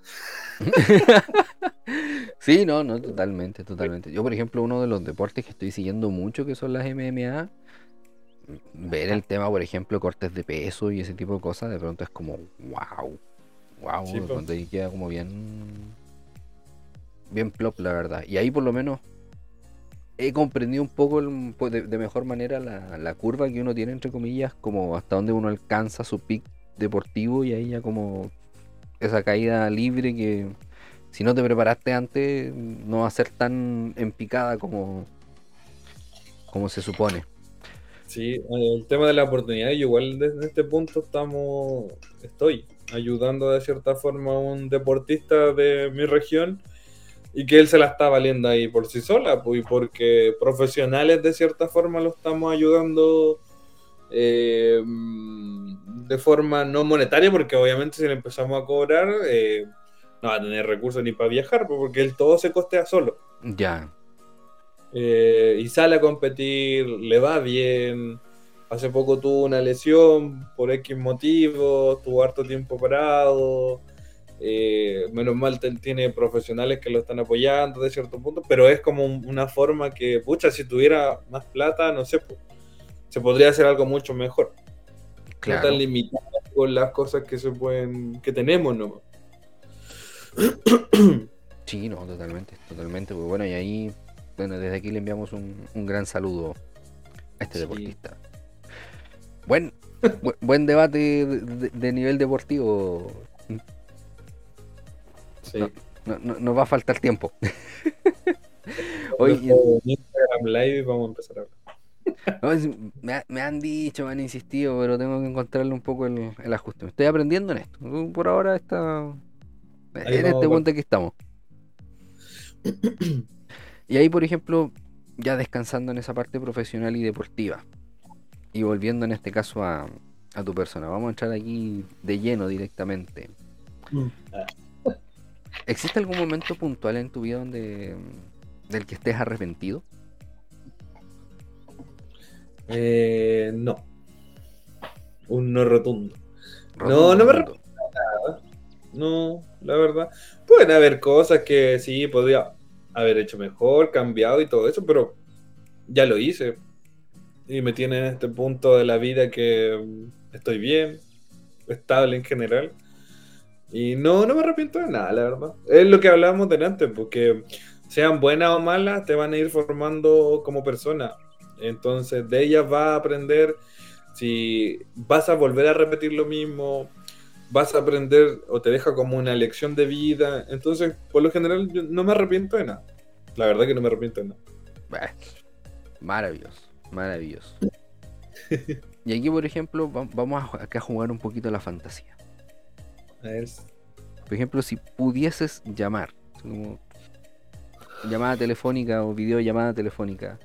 (laughs) sí, no, no, totalmente, totalmente. Yo, por ejemplo, uno de los deportes que estoy siguiendo mucho, que son las MMA, ver el tema, por ejemplo, cortes de peso y ese tipo de cosas, de pronto es como, wow, wow, sí, de queda como bien bien plop, la verdad. Y ahí por lo menos he comprendido un poco pues, de, mejor manera la, curva que uno tiene, entre comillas, como hasta donde uno alcanza su pick deportivo y ahí ya como esa caída libre que si no te preparaste antes no va a ser tan empicada como, como se supone. Sí, el tema de la oportunidad, yo igual desde este punto estamos, estoy ayudando de cierta forma a un deportista de mi región y que él se la está valiendo ahí por sí sola, pues, porque profesionales de cierta forma lo estamos ayudando eh, de forma no monetaria, porque obviamente si le empezamos a cobrar, eh, no va a tener recursos ni para viajar, pues, porque él todo se costea solo. Ya. Eh, y sale a competir, le va bien. Hace poco tuvo una lesión por X motivo, tuvo harto tiempo parado. Eh, menos mal tiene profesionales que lo están apoyando de cierto punto, pero es como una forma que, pucha, si tuviera más plata, no sé, se podría hacer algo mucho mejor. No tan limitado con las cosas que se pueden, que tenemos, ¿no? (clears throat) Sí, no, totalmente, totalmente. Pues bueno, y ahí, bueno, desde aquí le enviamos un, gran saludo a este deportista. Buen, buen debate de nivel deportivo, no, no, nos va a faltar tiempo. (laughs) Hoy Instagram Live vamos a empezar a me, me, han dicho, me han insistido, pero tengo que encontrarle un poco el, ajuste. estoy aprendiendo en esto. Por ahora está en este punto que estamos. (coughs) y ahí, por ejemplo, ya descansando en esa parte profesional y deportiva. Y volviendo en este caso a, a tu persona. Vamos a entrar aquí de lleno directamente. Mm. ¿Existe algún momento puntual en tu vida donde del que estés arrepentido? Eh, no. Un no rotundo. no, no me nada. No, la verdad. Pueden haber cosas que sí podría haber hecho mejor, cambiado y todo eso, pero ya lo hice. Y me tiene en este punto de la vida que estoy bien, estable en general. Y no, no me arrepiento de nada, la verdad. Es lo que hablábamos delante, porque sean buenas o malas, te van a ir formando como persona. Entonces, de ellas vas a aprender si vas a volver a repetir lo mismo, vas a aprender o te deja como una lección de vida. Entonces, por lo general, yo no me arrepiento de nada. La verdad que no me arrepiento de nada. maravilloso, maravilloso. y aquí, por ejemplo, vamos a jugar un poquito la fantasía. Por ejemplo, si pudieses llamar, llamada telefónica o videollamada telefónica,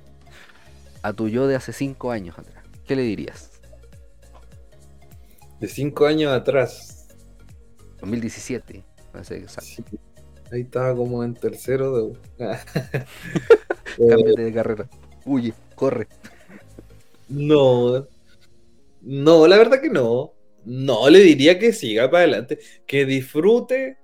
a tu yo de hace 5 años atrás, ¿qué le dirías? De 5 años atrás. 2017, Ahí estaba como en tercero de. (laughs) (laughs) Cámbiate de carrera. Huye, corre. No. No, la verdad que no. No, le diría que siga para adelante, que disfrute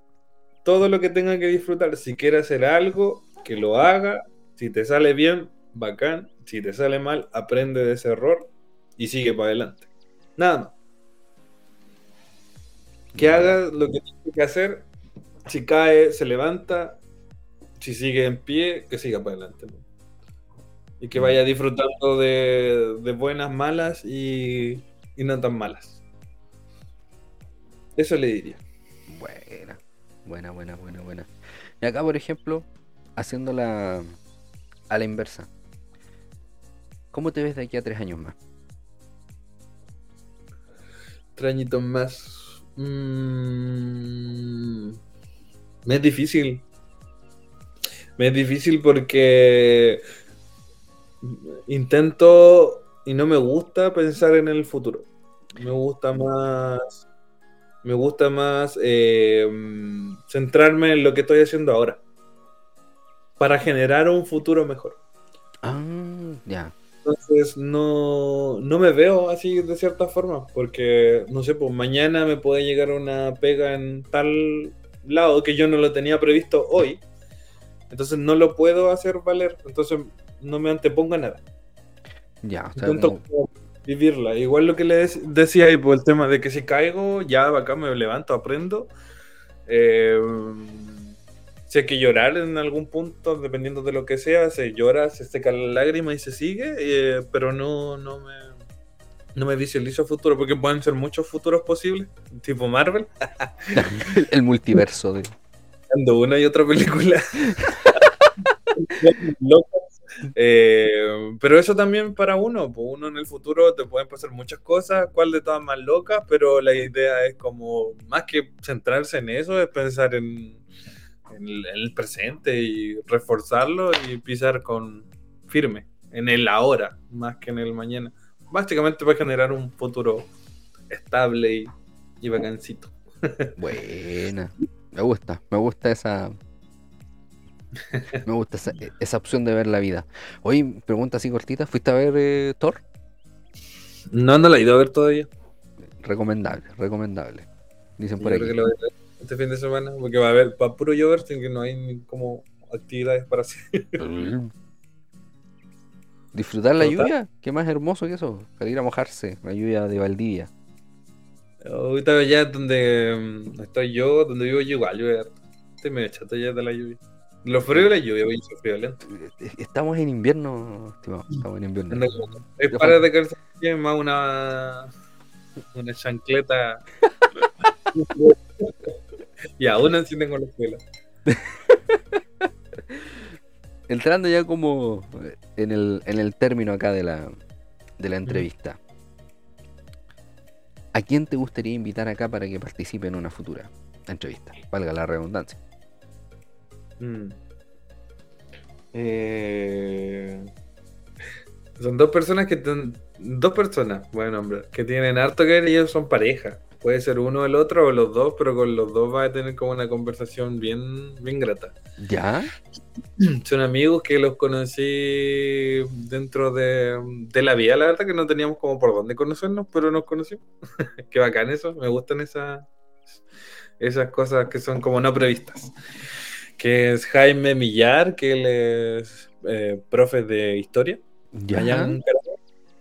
todo lo que tenga que disfrutar. Si quiere hacer algo, que lo haga. Si te sale bien, bacán. Si te sale mal, aprende de ese error y sigue para adelante. Nada más. Que haga lo que tiene que hacer. Si cae, se levanta. Si sigue en pie, que siga para adelante. Y que vaya disfrutando de, buenas, malas y no tan malas. Eso le diría. Buena, Buena, buena, buena, buena. Y acá, por ejemplo, haciéndola a la inversa. ¿Cómo te ves de aquí a tres años más? Tres añitos más. Mm, Me es difícil. Me es difícil porque intento y no me gusta pensar en el futuro. Me gusta más. Me gusta más eh, centrarme en lo que estoy haciendo ahora. Para generar un futuro mejor. Ah, ya. Entonces no, no me veo así de cierta forma, porque no sé, pues mañana me puede llegar una pega en tal lado que yo no lo tenía previsto hoy. Entonces no lo puedo hacer valer, entonces no me antepongo a nada. Ya, o sea, Intento como- vivirla. Igual lo que le dec- decía ahí por el tema de que si caigo, ya acá me levanto, aprendo. Eh, si hay que llorar en algún punto, dependiendo de lo que sea, se llora, se seca la lágrima y se sigue, eh, pero no, no me no me visualizo futuro, porque pueden ser muchos futuros posibles, tipo Marvel, (laughs) el multiverso de. una y otra película. (laughs) Eh, pero eso también para uno, pues uno en el futuro te pueden pasar muchas cosas, cuál de todas más locas, pero la idea es como, más que centrarse en eso, es pensar en, en el, en el presente y reforzarlo y pisar con firme, en el ahora, más que en el mañana. Básicamente para generar un futuro estable y, y bacancito. (laughs) Buena. Me gusta, me gusta esa. Me gusta esa, esa opción de ver la vida. Hoy, pregunta así cortita: ¿fuiste a ver eh, Thor? No, no la he ido a ver todavía. Recomendable, recomendable. Dicen Yo por creo aquí. que lo voy a ver este fin de semana, porque va a haber, va puro llover, sin que no hay ni como actividades para hacer. (laughs) Disfrutar la Total. lluvia, qué más hermoso que eso. Salir a mojarse, la lluvia de Valdivia. Ahorita ya donde mm, estoy yo, donde vivo yo igual, llueve. Estoy medio chato ya de la lluvia. Lo frío y la lluvia, voy lento. Estamos en invierno, estimado. Estamos en invierno. Como- Es Yo para de calzoncillos más una, una chancleta. (laughs) (laughs) y aún así tengo la (laughs) escuela. Entrando ya como en el, en el término acá de la, de la entrevista. ¿A quién te gustaría invitar acá para que participe en una futura entrevista? Valga la redundancia. Mm. Eh, Son dos personas que ten- dos personas, buen hombre, que tienen harto que ver y ellos son pareja. Puede ser uno el otro o los dos, pero con los dos va a tener como una conversación bien, bien grata. ¿Ya? Son amigos que los conocí dentro de, de la vida, la verdad que no teníamos como por dónde conocernos, pero nos conocimos. (laughs) Qué bacán eso, me gustan esas, esas cosas que son como no previstas. Que es Jaime Millar, que él es eh, profe de historia. ¿Ya? allá en Canadá,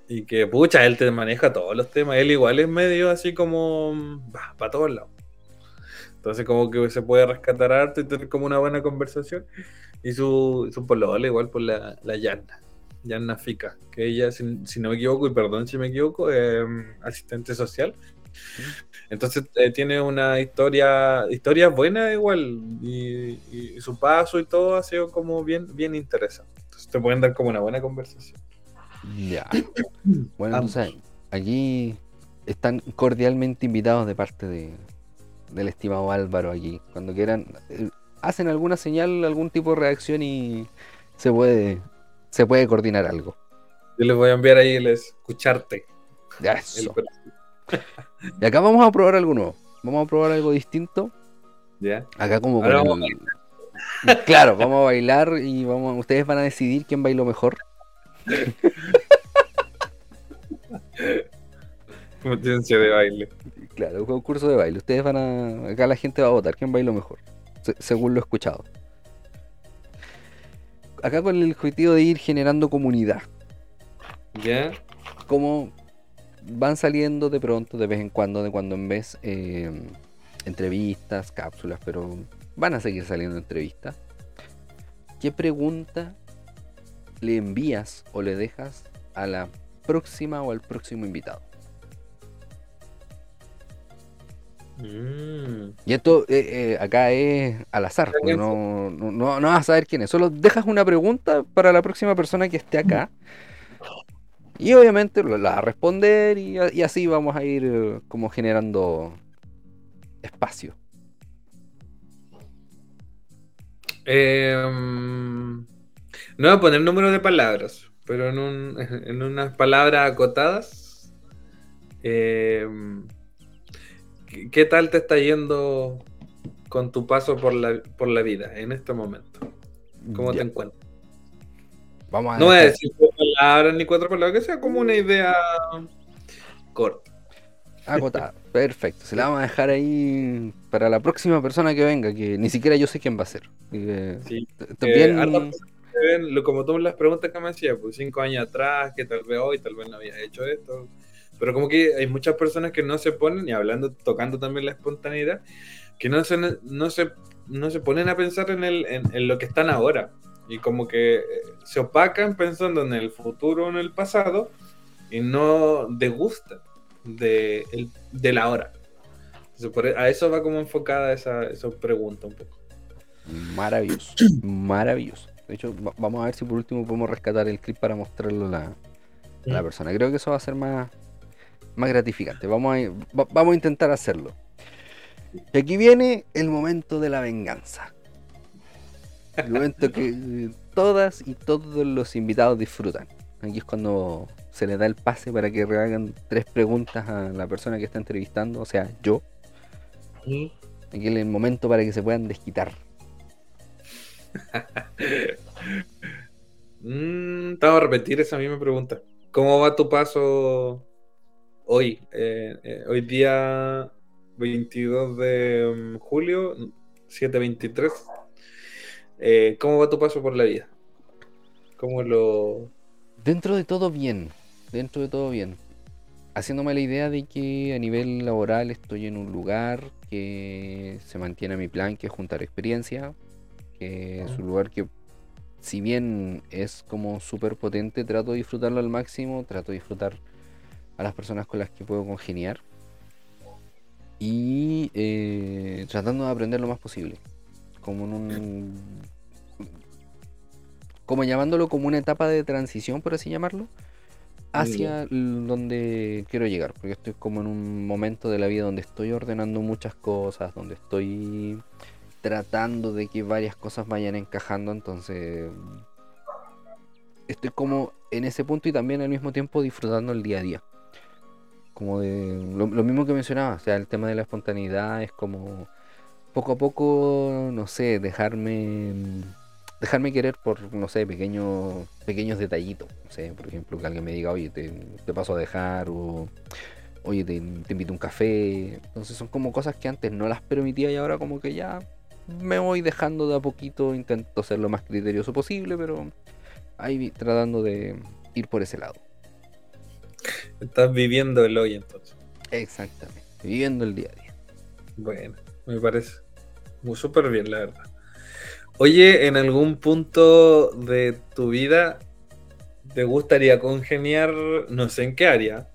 Y que, pucha, él te maneja todos los temas. Él igual es medio así como para todos lados. Entonces como que se puede rescatar harto y tener como una buena conversación. Y su, su polola igual por la, la Yanna. Yanna Fica. Que ella, si, si no me equivoco, y perdón si me equivoco, es asistente social. Entonces eh, tiene una historia, historia buena igual. Y, y su paso y todo ha sido como bien, bien interesante. Entonces te pueden dar como una buena conversación. Ya. Bueno, entonces aquí están cordialmente invitados de parte de, del estimado Álvaro aquí. Cuando quieran, eh, hacen alguna señal, algún tipo de reacción y se puede, se puede coordinar algo. Yo les voy a enviar ahí el escucharte. El eso. Y acá vamos a probar algo nuevo. Vamos a probar algo distinto. ¿Ya? Acá como Ahora con el- Claro, vamos a bailar y vamos, ustedes van a decidir quién bailó mejor. (laughs) (laughs) Competencia de baile. Claro, un concurso de baile. Ustedes van a. Acá la gente va a votar quién bailó mejor. se- según lo escuchado. Acá con el objetivo de ir generando comunidad. ¿Ya? Como van saliendo de pronto, de vez en cuando, de cuando en vez, eh, entrevistas, cápsulas, pero van a seguir saliendo entrevistas. ¿Qué pregunta le envías o le dejas a la próxima o al próximo invitado? Mm. Y esto eh, eh, acá es al azar, porque no, no, no, no vas a saber quién es. Solo dejas una pregunta para la próxima persona que esté acá. Y obviamente la va a responder y así vamos a ir eh, como generando espacio. Em, no voy a poner número de palabras, pero en, un- (laughs) en unas palabras acotadas. em, ¿qué, tal te está yendo con tu paso por la, por la vida en este momento? ¿Cómo Ya, te encuentras? Vamos a No voy a decir cuatro palabras ni cuatro palabras, que sea como una idea corta. Acotada. (laughs) Perfecto. Se la vamos a dejar ahí para la próxima persona que venga, que ni siquiera yo sé quién va a ser. Que, Sí, Eh, ven, lo- como tú las preguntas que me hacías, pues cinco años atrás, que tal vez hoy, tal vez no habías hecho esto. Pero como que hay muchas personas que no se ponen, y hablando, tocando también la espontaneidad, que no se, no se, no se ponen a pensar en, el, en, en lo que están ahora. Y como que eh, se opacan pensando en el futuro o en el pasado y no degustan de, el, de la hora. Entonces, por e- a eso va como enfocada esa, esa pregunta un poco. Maravilloso, (clears throat) maravilloso. De hecho, va- vamos a ver si por último podemos rescatar el clip para mostrarlo a la, a la persona. Creo que eso va a ser más, más gratificante. Vamos a, va- vamos a intentar hacerlo. Y aquí viene el momento de la venganza. El momento que todas y todos los invitados disfrutan. Aquí es cuando se le da el pase para que hagan tres preguntas a la persona que está entrevistando, o sea, yo. Aquí es el momento para que se puedan desquitar. Mm, te voy a repetir esa misma pregunta. ¿Cómo va tu paso hoy? Eh, eh, hoy día 22 de mm, julio, 7.23. Eh, ¿Cómo va tu paso por la vida? ¿Cómo lo...? Dentro de todo bien, dentro de todo bien. Haciéndome la idea de que a nivel laboral estoy en un lugar que se mantiene mi plan, que es juntar experiencia, que es un lugar que si bien es como súper potente, trato de disfrutarlo al máximo, trato de disfrutar a las personas con las que puedo congeniar y eh, tratando de aprender lo más posible, como en un... como llamándolo como una etapa de transición, por así llamarlo, hacia donde quiero llegar, porque estoy como en un momento de la vida donde estoy ordenando muchas cosas, donde estoy tratando de que varias cosas vayan encajando, entonces estoy como en ese punto y también al mismo tiempo disfrutando el día a día. Como de lo, mismo que mencionaba, o sea, el tema de la espontaneidad es como poco a poco, no sé, dejarme dejarme querer por, no sé, pequeños pequeños detallitos. Por ejemplo, que alguien me diga, oye, te, te paso a dejar, o oye, te, te invito a un café. Entonces son como cosas que antes no las permitía y ahora como que ya me voy dejando de a poquito, intento ser lo más criterioso posible, pero ahí tratando de ir por ese lado. Estás viviendo el hoy entonces. Exactamente, viviendo el día a día. Bueno, me parece muy súper bien, la verdad. Oye, ¿en algún punto de tu vida te gustaría congeniar, no sé en qué área,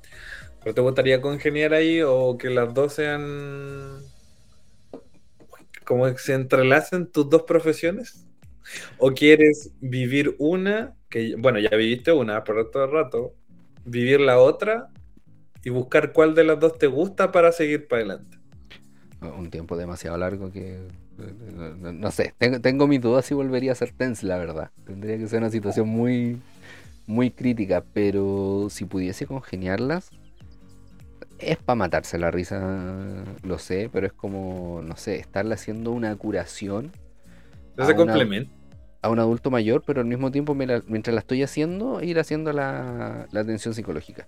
pero te gustaría congeniar ahí o que las dos sean como se entrelacen tus dos profesiones? ¿O quieres vivir una, que bueno, ya viviste una por todo el rato, vivir la otra y buscar cuál de las dos te gusta para seguir para adelante? Un tiempo demasiado largo que... No sé, tengo, tengo mis dudas si volvería a ser tense, la verdad. Tendría que ser una situación muy, muy crítica, pero si pudiese congeniarlas, es para matarse la risa, lo sé, pero es como, no sé, estarle haciendo una curación una- complemento. a un adulto mayor, pero al mismo tiempo, mientras la estoy haciendo, ir haciendo la, la atención psicológica.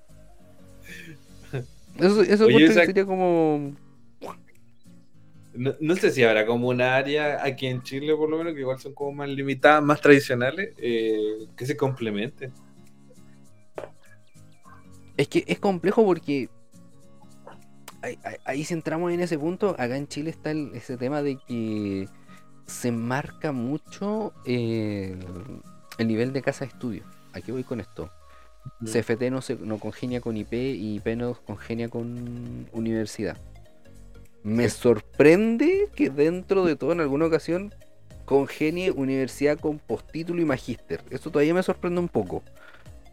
Eso, eso Oye, esa- sería como... No, no sé si habrá como un área aquí en Chile, por lo menos, que igual son como más limitadas, más tradicionales, eh, que se complementen. Es que es complejo porque ahí, ahí- si entramos en ese punto, acá en Chile está el- ese tema de que se marca mucho eh, el nivel de casa de estudio. ¿A qué voy con esto? CFT no, se, no congenia con IP y IP no congenia con universidad. Me sorprende que dentro de todo, en alguna ocasión, congenie universidad con postítulo y magíster. Eso todavía me sorprende un poco.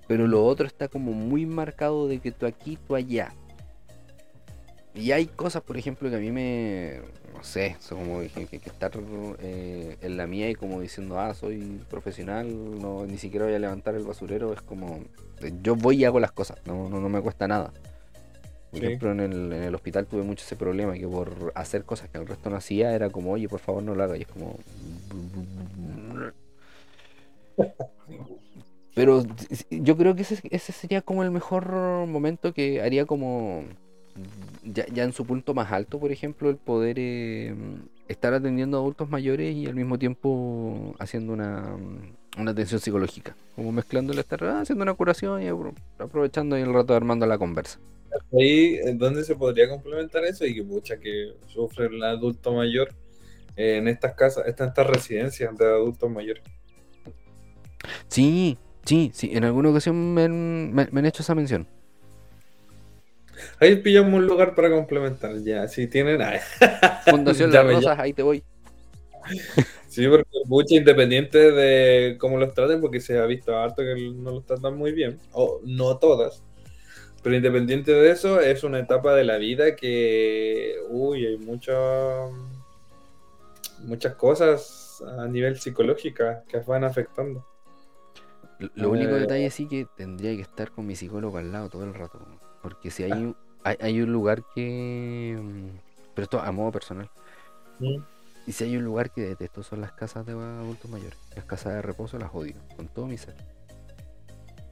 Pero lo otro está como muy marcado de que tú aquí, tú allá. Y hay cosas, por ejemplo, que a mí me. No sé, son como que, que- que estar eh, en la mía y como diciendo, ah, soy profesional, no, ni siquiera voy a levantar el basurero. Es como. eh, Yo voy y hago las cosas, no, no, no me cuesta nada. Por Sí. ejemplo, en el, en el hospital tuve mucho ese problema, que por hacer cosas que el resto no hacía, era como, oye, por favor no lo hagas. Y es como. (laughs) Pero yo creo que ese, ese sería como el mejor momento que haría como ya, ya en su punto más alto, por ejemplo, el poder eh, estar atendiendo a adultos mayores y al mismo tiempo haciendo una, una atención psicológica, como mezclándole estar ah, haciendo una curación y apro- aprovechando el rato armando la conversa. Ahí es donde se podría complementar eso y que mucha que sufre el adulto mayor eh, en estas casas, en estas residencias de adultos mayores. Sí, sí, sí, en alguna ocasión me han, me- me han hecho esa mención. Ahí pillamos un lugar para complementar, ya, si tienen... ah, Fundación (laughs) Las Rosas, ahí te voy. Sí, porque mucha independiente de cómo los traten, porque se ha visto harto que no los tratan muy bien, o no todas, pero independiente de eso, es una etapa de la vida que, uy, hay muchas muchas cosas a nivel psicológica que van afectando. Lo- Lo único Eh. detalle sí que tendría que estar con mi psicólogo al lado todo el rato. Porque si hay, Ah. un- hay, hay un lugar que... mm, Pero esto a modo personal. Y si hay un lugar que detesto son las casas de adultos mayores. Las casas de reposo las odio, con todo mi ser.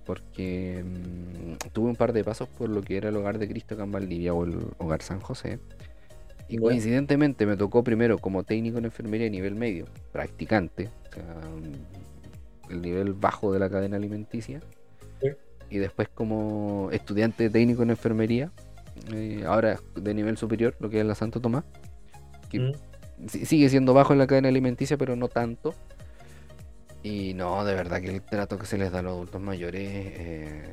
Porque mm, tuve un par de pasos por lo que era el hogar de Cristo acá en Valdivia o el hogar San José. Y coincidentemente me tocó primero como técnico en enfermería a nivel medio, practicante, o sea, mm, el nivel bajo de la cadena alimenticia. Sí. Y después como estudiante técnico en enfermería, eh, ahora de nivel superior, lo que es la Santo Tomás. que Mm. si- sigue siendo bajo en la cadena alimenticia, pero no tanto. Y no, de verdad que el trato que se les da a los adultos mayores, eh,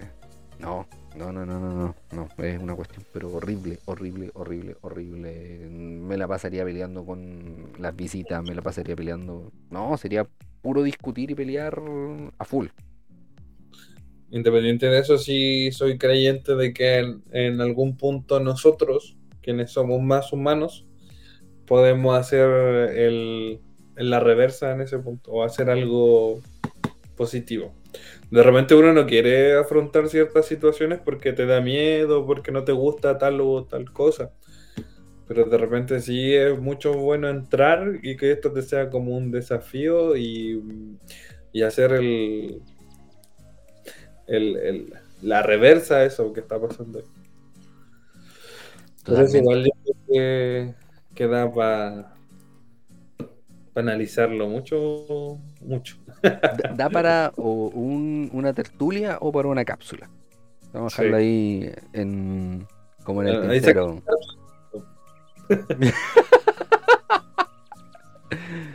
no, no, no, no, no, no, no, es una cuestión, pero horrible, horrible, horrible, horrible. Me la pasaría peleando con las visitas, me la pasaría peleando, no, sería puro discutir y pelear a full. Independiente de eso, sí soy creyente de que en, algún punto nosotros, quienes somos más humanos, podemos hacer el, la reversa en ese punto o hacer algo positivo. De repente uno no quiere afrontar ciertas situaciones porque te da miedo, porque no te gusta tal o tal cosa. Pero de repente sí es mucho bueno entrar y que esto te sea como un desafío y, y hacer el, el, el- la reversa a eso que está pasando. ahí. Entonces igual yo creo que, que da para analizarlo mucho, mucho. Da, da para o un- una tertulia o para una cápsula. Vamos a Sí. dejarlo ahí en, como en el Ah, tintero.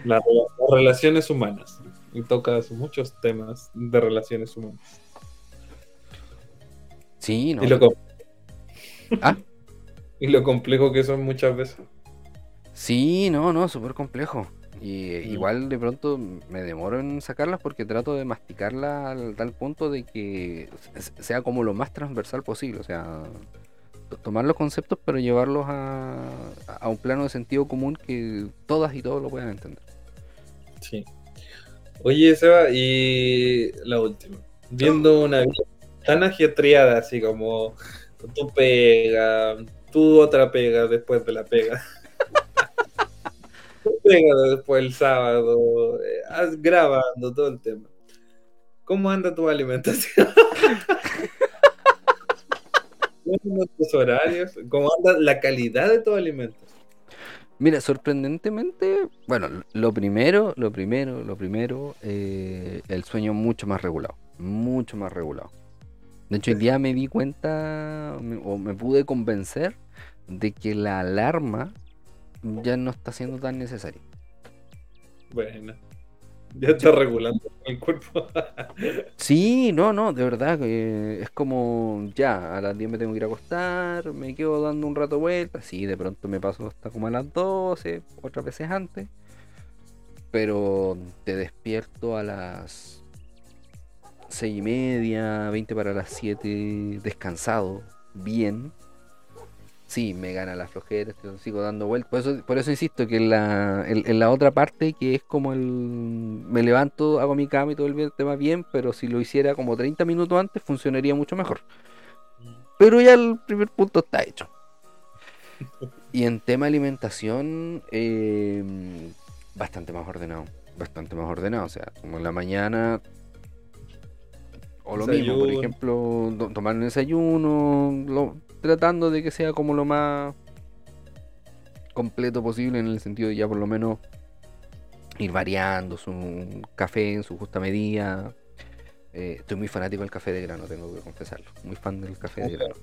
La- (laughs) las relaciones humanas. Y tocas muchos temas de relaciones humanas. Sí, no. Y, lo, com- (laughs) Ah. y lo complejo que son muchas veces. Sí, no, no, súper complejo. Y eh, Mm. igual de pronto me demoro en sacarlas porque trato de masticarlas al tal punto de que se- sea como lo más transversal posible. O sea, to- tomar los conceptos pero llevarlos a, a un plano de sentido común que todas y todos lo puedan entender. Sí. Oye, Seba, y la última. Viendo una vida tan ajetreada, así como tu pega, tu otra pega después de la pega. (laughs) tu pega después el sábado, eh, grabando todo el tema. ¿Cómo anda tu alimentación? (laughs) ¿Cómo andan tus horarios? ¿Cómo anda la calidad de tu alimentación? Mira, sorprendentemente, bueno, lo primero, lo primero, lo primero, eh, el sueño mucho más regulado, mucho más regulado. De hecho, hoy día me di cuenta o me pude convencer de que la alarma ya no está siendo tan necesaria. Bueno, Ya está regulando el cuerpo. (laughs) Sí, no, no, de verdad, que es como ya, a las 10 me tengo que ir a acostar, me quedo dando un rato vuelta, sí, de pronto me paso hasta como a las 12, otras veces antes, pero te despierto a las 6 y media, 20 para las 7, descansado, bien, sí, me gana la flojera, sigo dando vueltas. Por eso, por eso insisto que en la, en la otra parte, que es como el. Me levanto, hago mi cama y todo el tema bien, pero si lo hiciera como 30 minutos antes, funcionaría mucho mejor. Pero ya el primer punto está hecho. Y en tema alimentación, eh, bastante más ordenado. Bastante más ordenado. O sea, como en la mañana. O lo mismo, por ejemplo, tomar un desayuno, lo- tratando de que sea como lo más completo posible en el sentido de ya por lo menos ir variando su café en su justa medida. Eh, estoy muy fanático del café de grano, tengo que confesarlo. Muy fan del café de grano.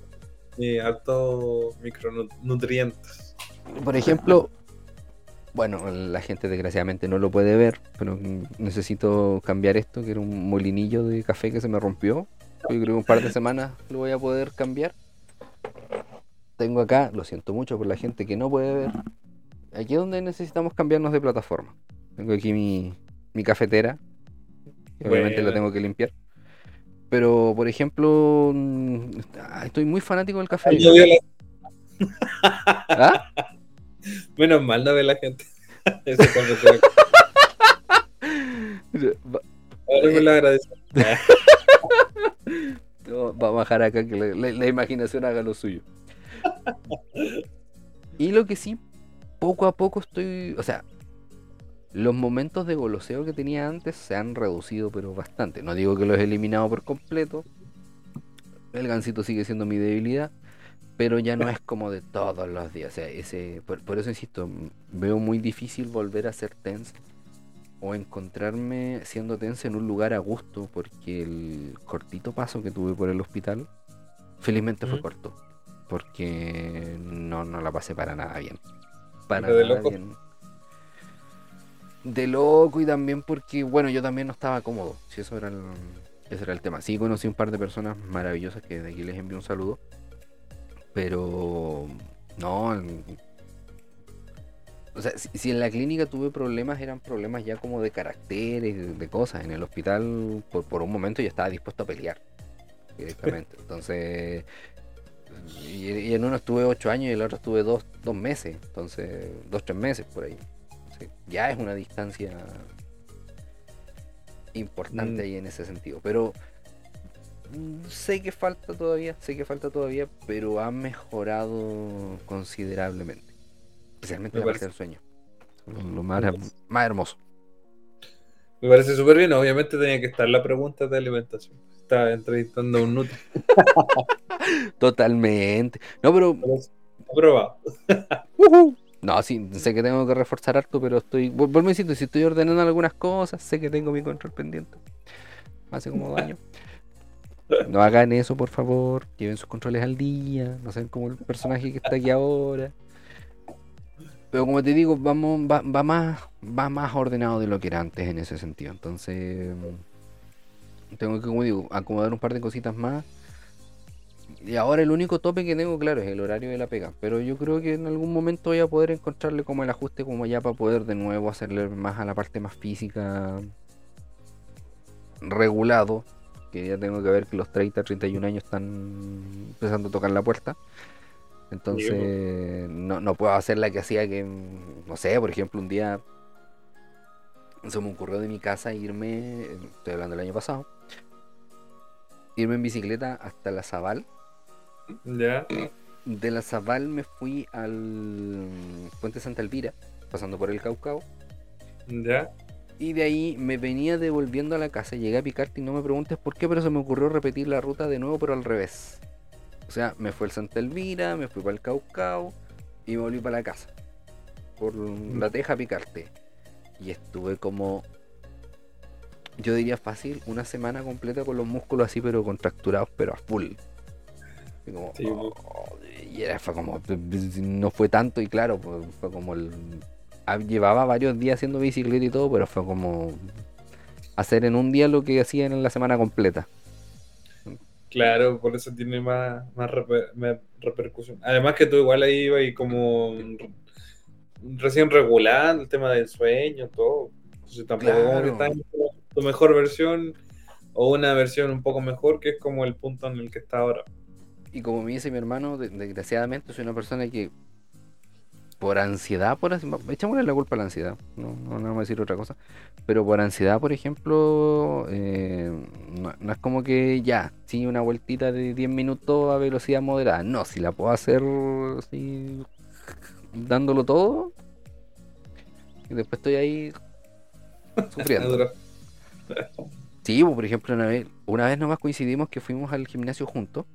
Y harto micronutrientes. Por ejemplo, bueno, la gente desgraciadamente no lo puede ver, pero necesito cambiar esto, que era un molinillo de café que se me rompió. Yo creo que un par de semanas lo voy a poder cambiar. Tengo acá, lo siento mucho por la gente que no puede ver. Aquí es donde necesitamos cambiarnos de plataforma. Tengo aquí mi, mi cafetera. que obviamente la Buena. tengo que limpiar. Pero, por ejemplo, mm, ah, estoy muy fanático del café. Ay, la- ¿Ah? (laughs) Menos mal no ve la gente. (laughs) Va- (laughs) Ahora me lo agradezco. (laughs) Va a bajar acá que la, la- la imaginación haga lo suyo. Y lo que sí, poco a poco estoy. O sea, los momentos de goloseo que tenía antes se han reducido, pero bastante. No digo que los he eliminado por completo. El gansito sigue siendo mi debilidad. Pero ya no es como de todos los días. O sea, ese, por, por eso insisto, veo muy difícil volver a ser tense o encontrarme siendo tense en un lugar a gusto, porque el cortito paso que tuve por el hospital, felizmente fue corto, porque no, no la pasé para nada bien. Para ¿Pero de nada loco? bien. De loco y también porque, bueno, yo también no estaba cómodo, si eso era el, ese era el tema. Sí, conocí un par de personas maravillosas que de aquí les envío un saludo, pero no, o sea, si, si en la clínica tuve problemas, eran problemas ya como de caracteres, de, cosas. En el hospital, por, por un momento, yo estaba dispuesto a pelear directamente. (laughs) Entonces, y, y en uno estuve ocho años y en el otro estuve dos, dos meses. Entonces, dos, tres meses por ahí. Sí, ya es una distancia importante Mm. ahí en ese sentido. Pero sé que falta todavía, sé que falta todavía, pero ha mejorado considerablemente. Especialmente Me la parte del sueño. Lo, lo más, más hermoso. Me parece súper bien. Obviamente tenía que estar la pregunta de alimentación. Estaba entrevistando a un nutri. (laughs) Totalmente. No, pero. Aprobado. (laughs) No, sí, sé que tengo que reforzar harto, pero estoy. Vuelvo a decir, si estoy ordenando algunas cosas, sé que tengo mi control pendiente. Hace como dos años. (laughs) (laughs) No hagan eso, por favor. Lleven sus controles al día. No sean como el personaje que está aquí ahora. Pero como te digo, vamos, va, más, va más ordenado de lo que era antes en ese sentido. Entonces, tengo que, como digo, acomodar un par de cositas más. Y ahora el único tope que tengo, claro, es el horario de la pega. Pero yo creo que en algún momento voy a poder encontrarle como el ajuste como ya para poder de nuevo hacerle más a la parte más física regulado. Que ya tengo que ver que los 30, 31 años están empezando a tocar la puerta. Entonces no, no puedo hacer la que hacía que, no sé, por ejemplo, un día se me ocurrió de mi casa irme, estoy hablando del año pasado, irme en bicicleta hasta la Zabal. Ya. De la Zabal me fui al puente Santa Elvira, pasando por el Caucao. Ya. Y de ahí me venía devolviendo a la casa, llegué a Picarte y no me preguntes por qué, pero se me ocurrió repetir la ruta de nuevo, pero al revés. O sea, me fue el Santa Elvira, me fui para el Caucao y me volví para la casa. Por la Teja a Picarte. Y estuve como, yo diría fácil, una semana completa con los músculos así, pero contracturados, pero a full. Y, como, Sí, oh, y era, fue como, no fue tanto y claro, pues, fue como el... Llevaba varios días haciendo bicicleta y todo, pero fue como hacer en un día lo que hacían en la semana completa. Claro, por eso tiene más, más, repercusión. Además que tú igual ahí ibas y como recién regulando el tema del sueño, todo. Entonces tampoco como que estás en tu mejor versión o una versión un poco mejor, que es como el punto en el que está ahora. Y como me dice mi hermano, desgraciadamente soy una persona que por ansiedad, por echámosle la culpa a la ansiedad, no, no, vamos a decir otra cosa, pero por ansiedad, por ejemplo, eh, no, es como que ya, sí, una vueltita de 10 minutos a velocidad moderada, no, si la puedo hacer así, dándolo todo, y después estoy ahí sufriendo. (laughs) sí, pues, por ejemplo, una vez, una vez nomás coincidimos que fuimos al gimnasio juntos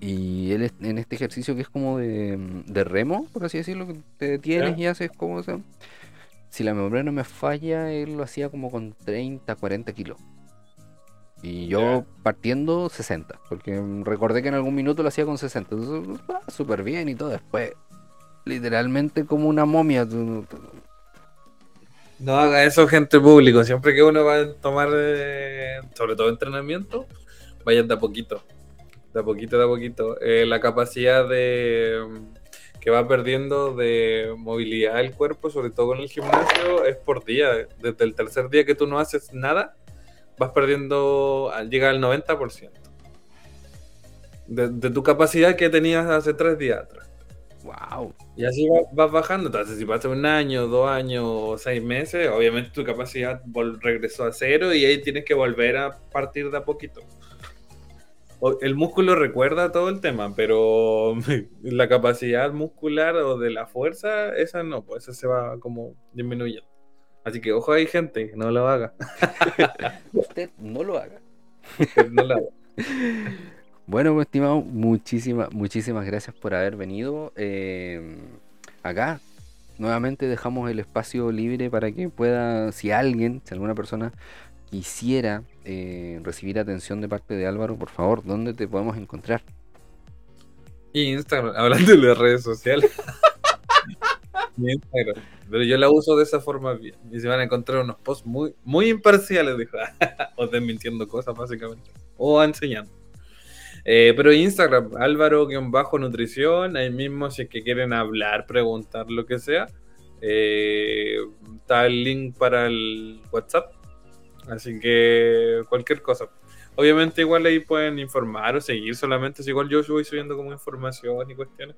y él en este ejercicio que es como de, remo, por así decirlo, que te detienes y haces como... si la memoria no me falla, él lo hacía como con 30, 40 kilos. Y yo partiendo 60, porque recordé que en algún minuto lo hacía con 60. Entonces, ah, súper bien y todo. Después, literalmente como una momia. No haga eso, gente público. Siempre que uno va a tomar, eh, sobre todo entrenamiento, vayan de a poquito de a poquito, de a poquito, eh, la capacidad de que va perdiendo de movilidad el cuerpo, sobre todo en el gimnasio, es por día. Desde el tercer día que tú no haces nada, vas perdiendo, llega al 90%. De, de tu capacidad que tenías hace tres días atrás. Wow. Y así vas bajando. Entonces, si pasa un año, dos años seis meses, obviamente tu capacidad regresó a cero y ahí tienes que volver a partir de a poquito el músculo recuerda todo el tema, pero (laughs) la capacidad muscular o de la fuerza, esa no, pues esa se va como disminuyendo. Así que ojo ahí, gente, (laughs) no lo haga. Usted no lo haga. no lo haga. Bueno, pues, estimado, muchísimas, muchísimas gracias por haber venido. Eh, acá nuevamente dejamos el espacio libre para que pueda, si alguien, si alguna persona quisiera eh, recibir atención de parte de Álvaro, por favor, ¿dónde te podemos encontrar? Instagram, (laughs) hablando de las redes sociales. Instagram. Pero yo la uso de esa forma bien. Y se van a encontrar unos posts muy, muy imparciales, (laughs) o desmintiendo cosas, básicamente. O enseñando. Eh, pero Instagram, Álvaro-nutrición, ahí mismo si es que quieren hablar, preguntar, lo que sea. Eh, está el link para el WhatsApp Así que cualquier cosa. Obviamente igual ahí pueden informar o seguir solamente, igual yo voy subiendo como información y cuestiones.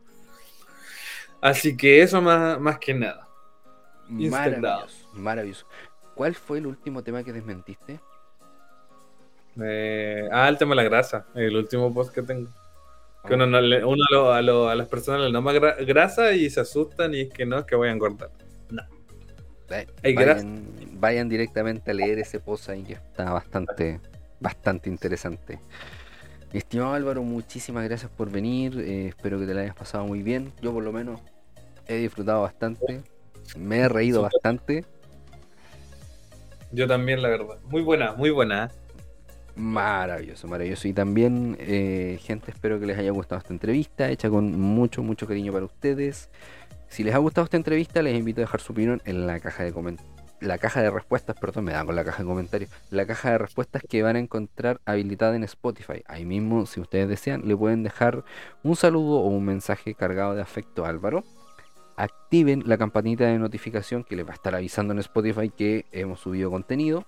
Así que eso más, más que nada. Maravilloso, maravilloso. ¿Cuál fue el último tema que desmentiste? Eh, ah, el tema de la grasa, el último post que tengo. Que uno, uno a, las personas le nombra grasa y se asustan y es que no, es que voy a engordar. Grasa vayan directamente a leer ese post ahí que está bastante, bastante interesante. estimado Álvaro, muchísimas gracias por venir. Eh, espero que te la hayas pasado muy bien. Yo por lo menos he disfrutado bastante. Me he reído bastante. Yo también, la verdad. Muy buena, muy buena. Maravilloso, maravilloso. Y también, eh, gente, espero que les haya gustado esta entrevista, hecha con mucho, mucho cariño para ustedes. Si les ha gustado esta entrevista, les invito a dejar su opinión en la caja de comentarios la caja de respuestas, perdón, me da con la caja de comentarios, la caja de respuestas que van a encontrar habilitada en Spotify. Ahí mismo, si ustedes desean, le pueden dejar un saludo o un mensaje cargado de afecto a Álvaro. Activen la campanita de notificación que les va a estar avisando en Spotify que hemos subido contenido.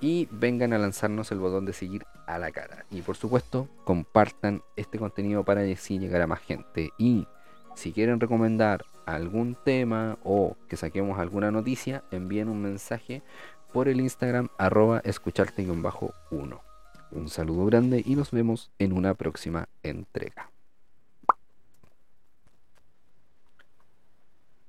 Y vengan a lanzarnos el botón de seguir a la cara. Y por supuesto, compartan este contenido para así llegar a más gente. Y si quieren recomendar algún tema o que saquemos alguna noticia, envíen un mensaje por el Instagram arroba escucharte-1. Un saludo grande y nos vemos en una próxima entrega.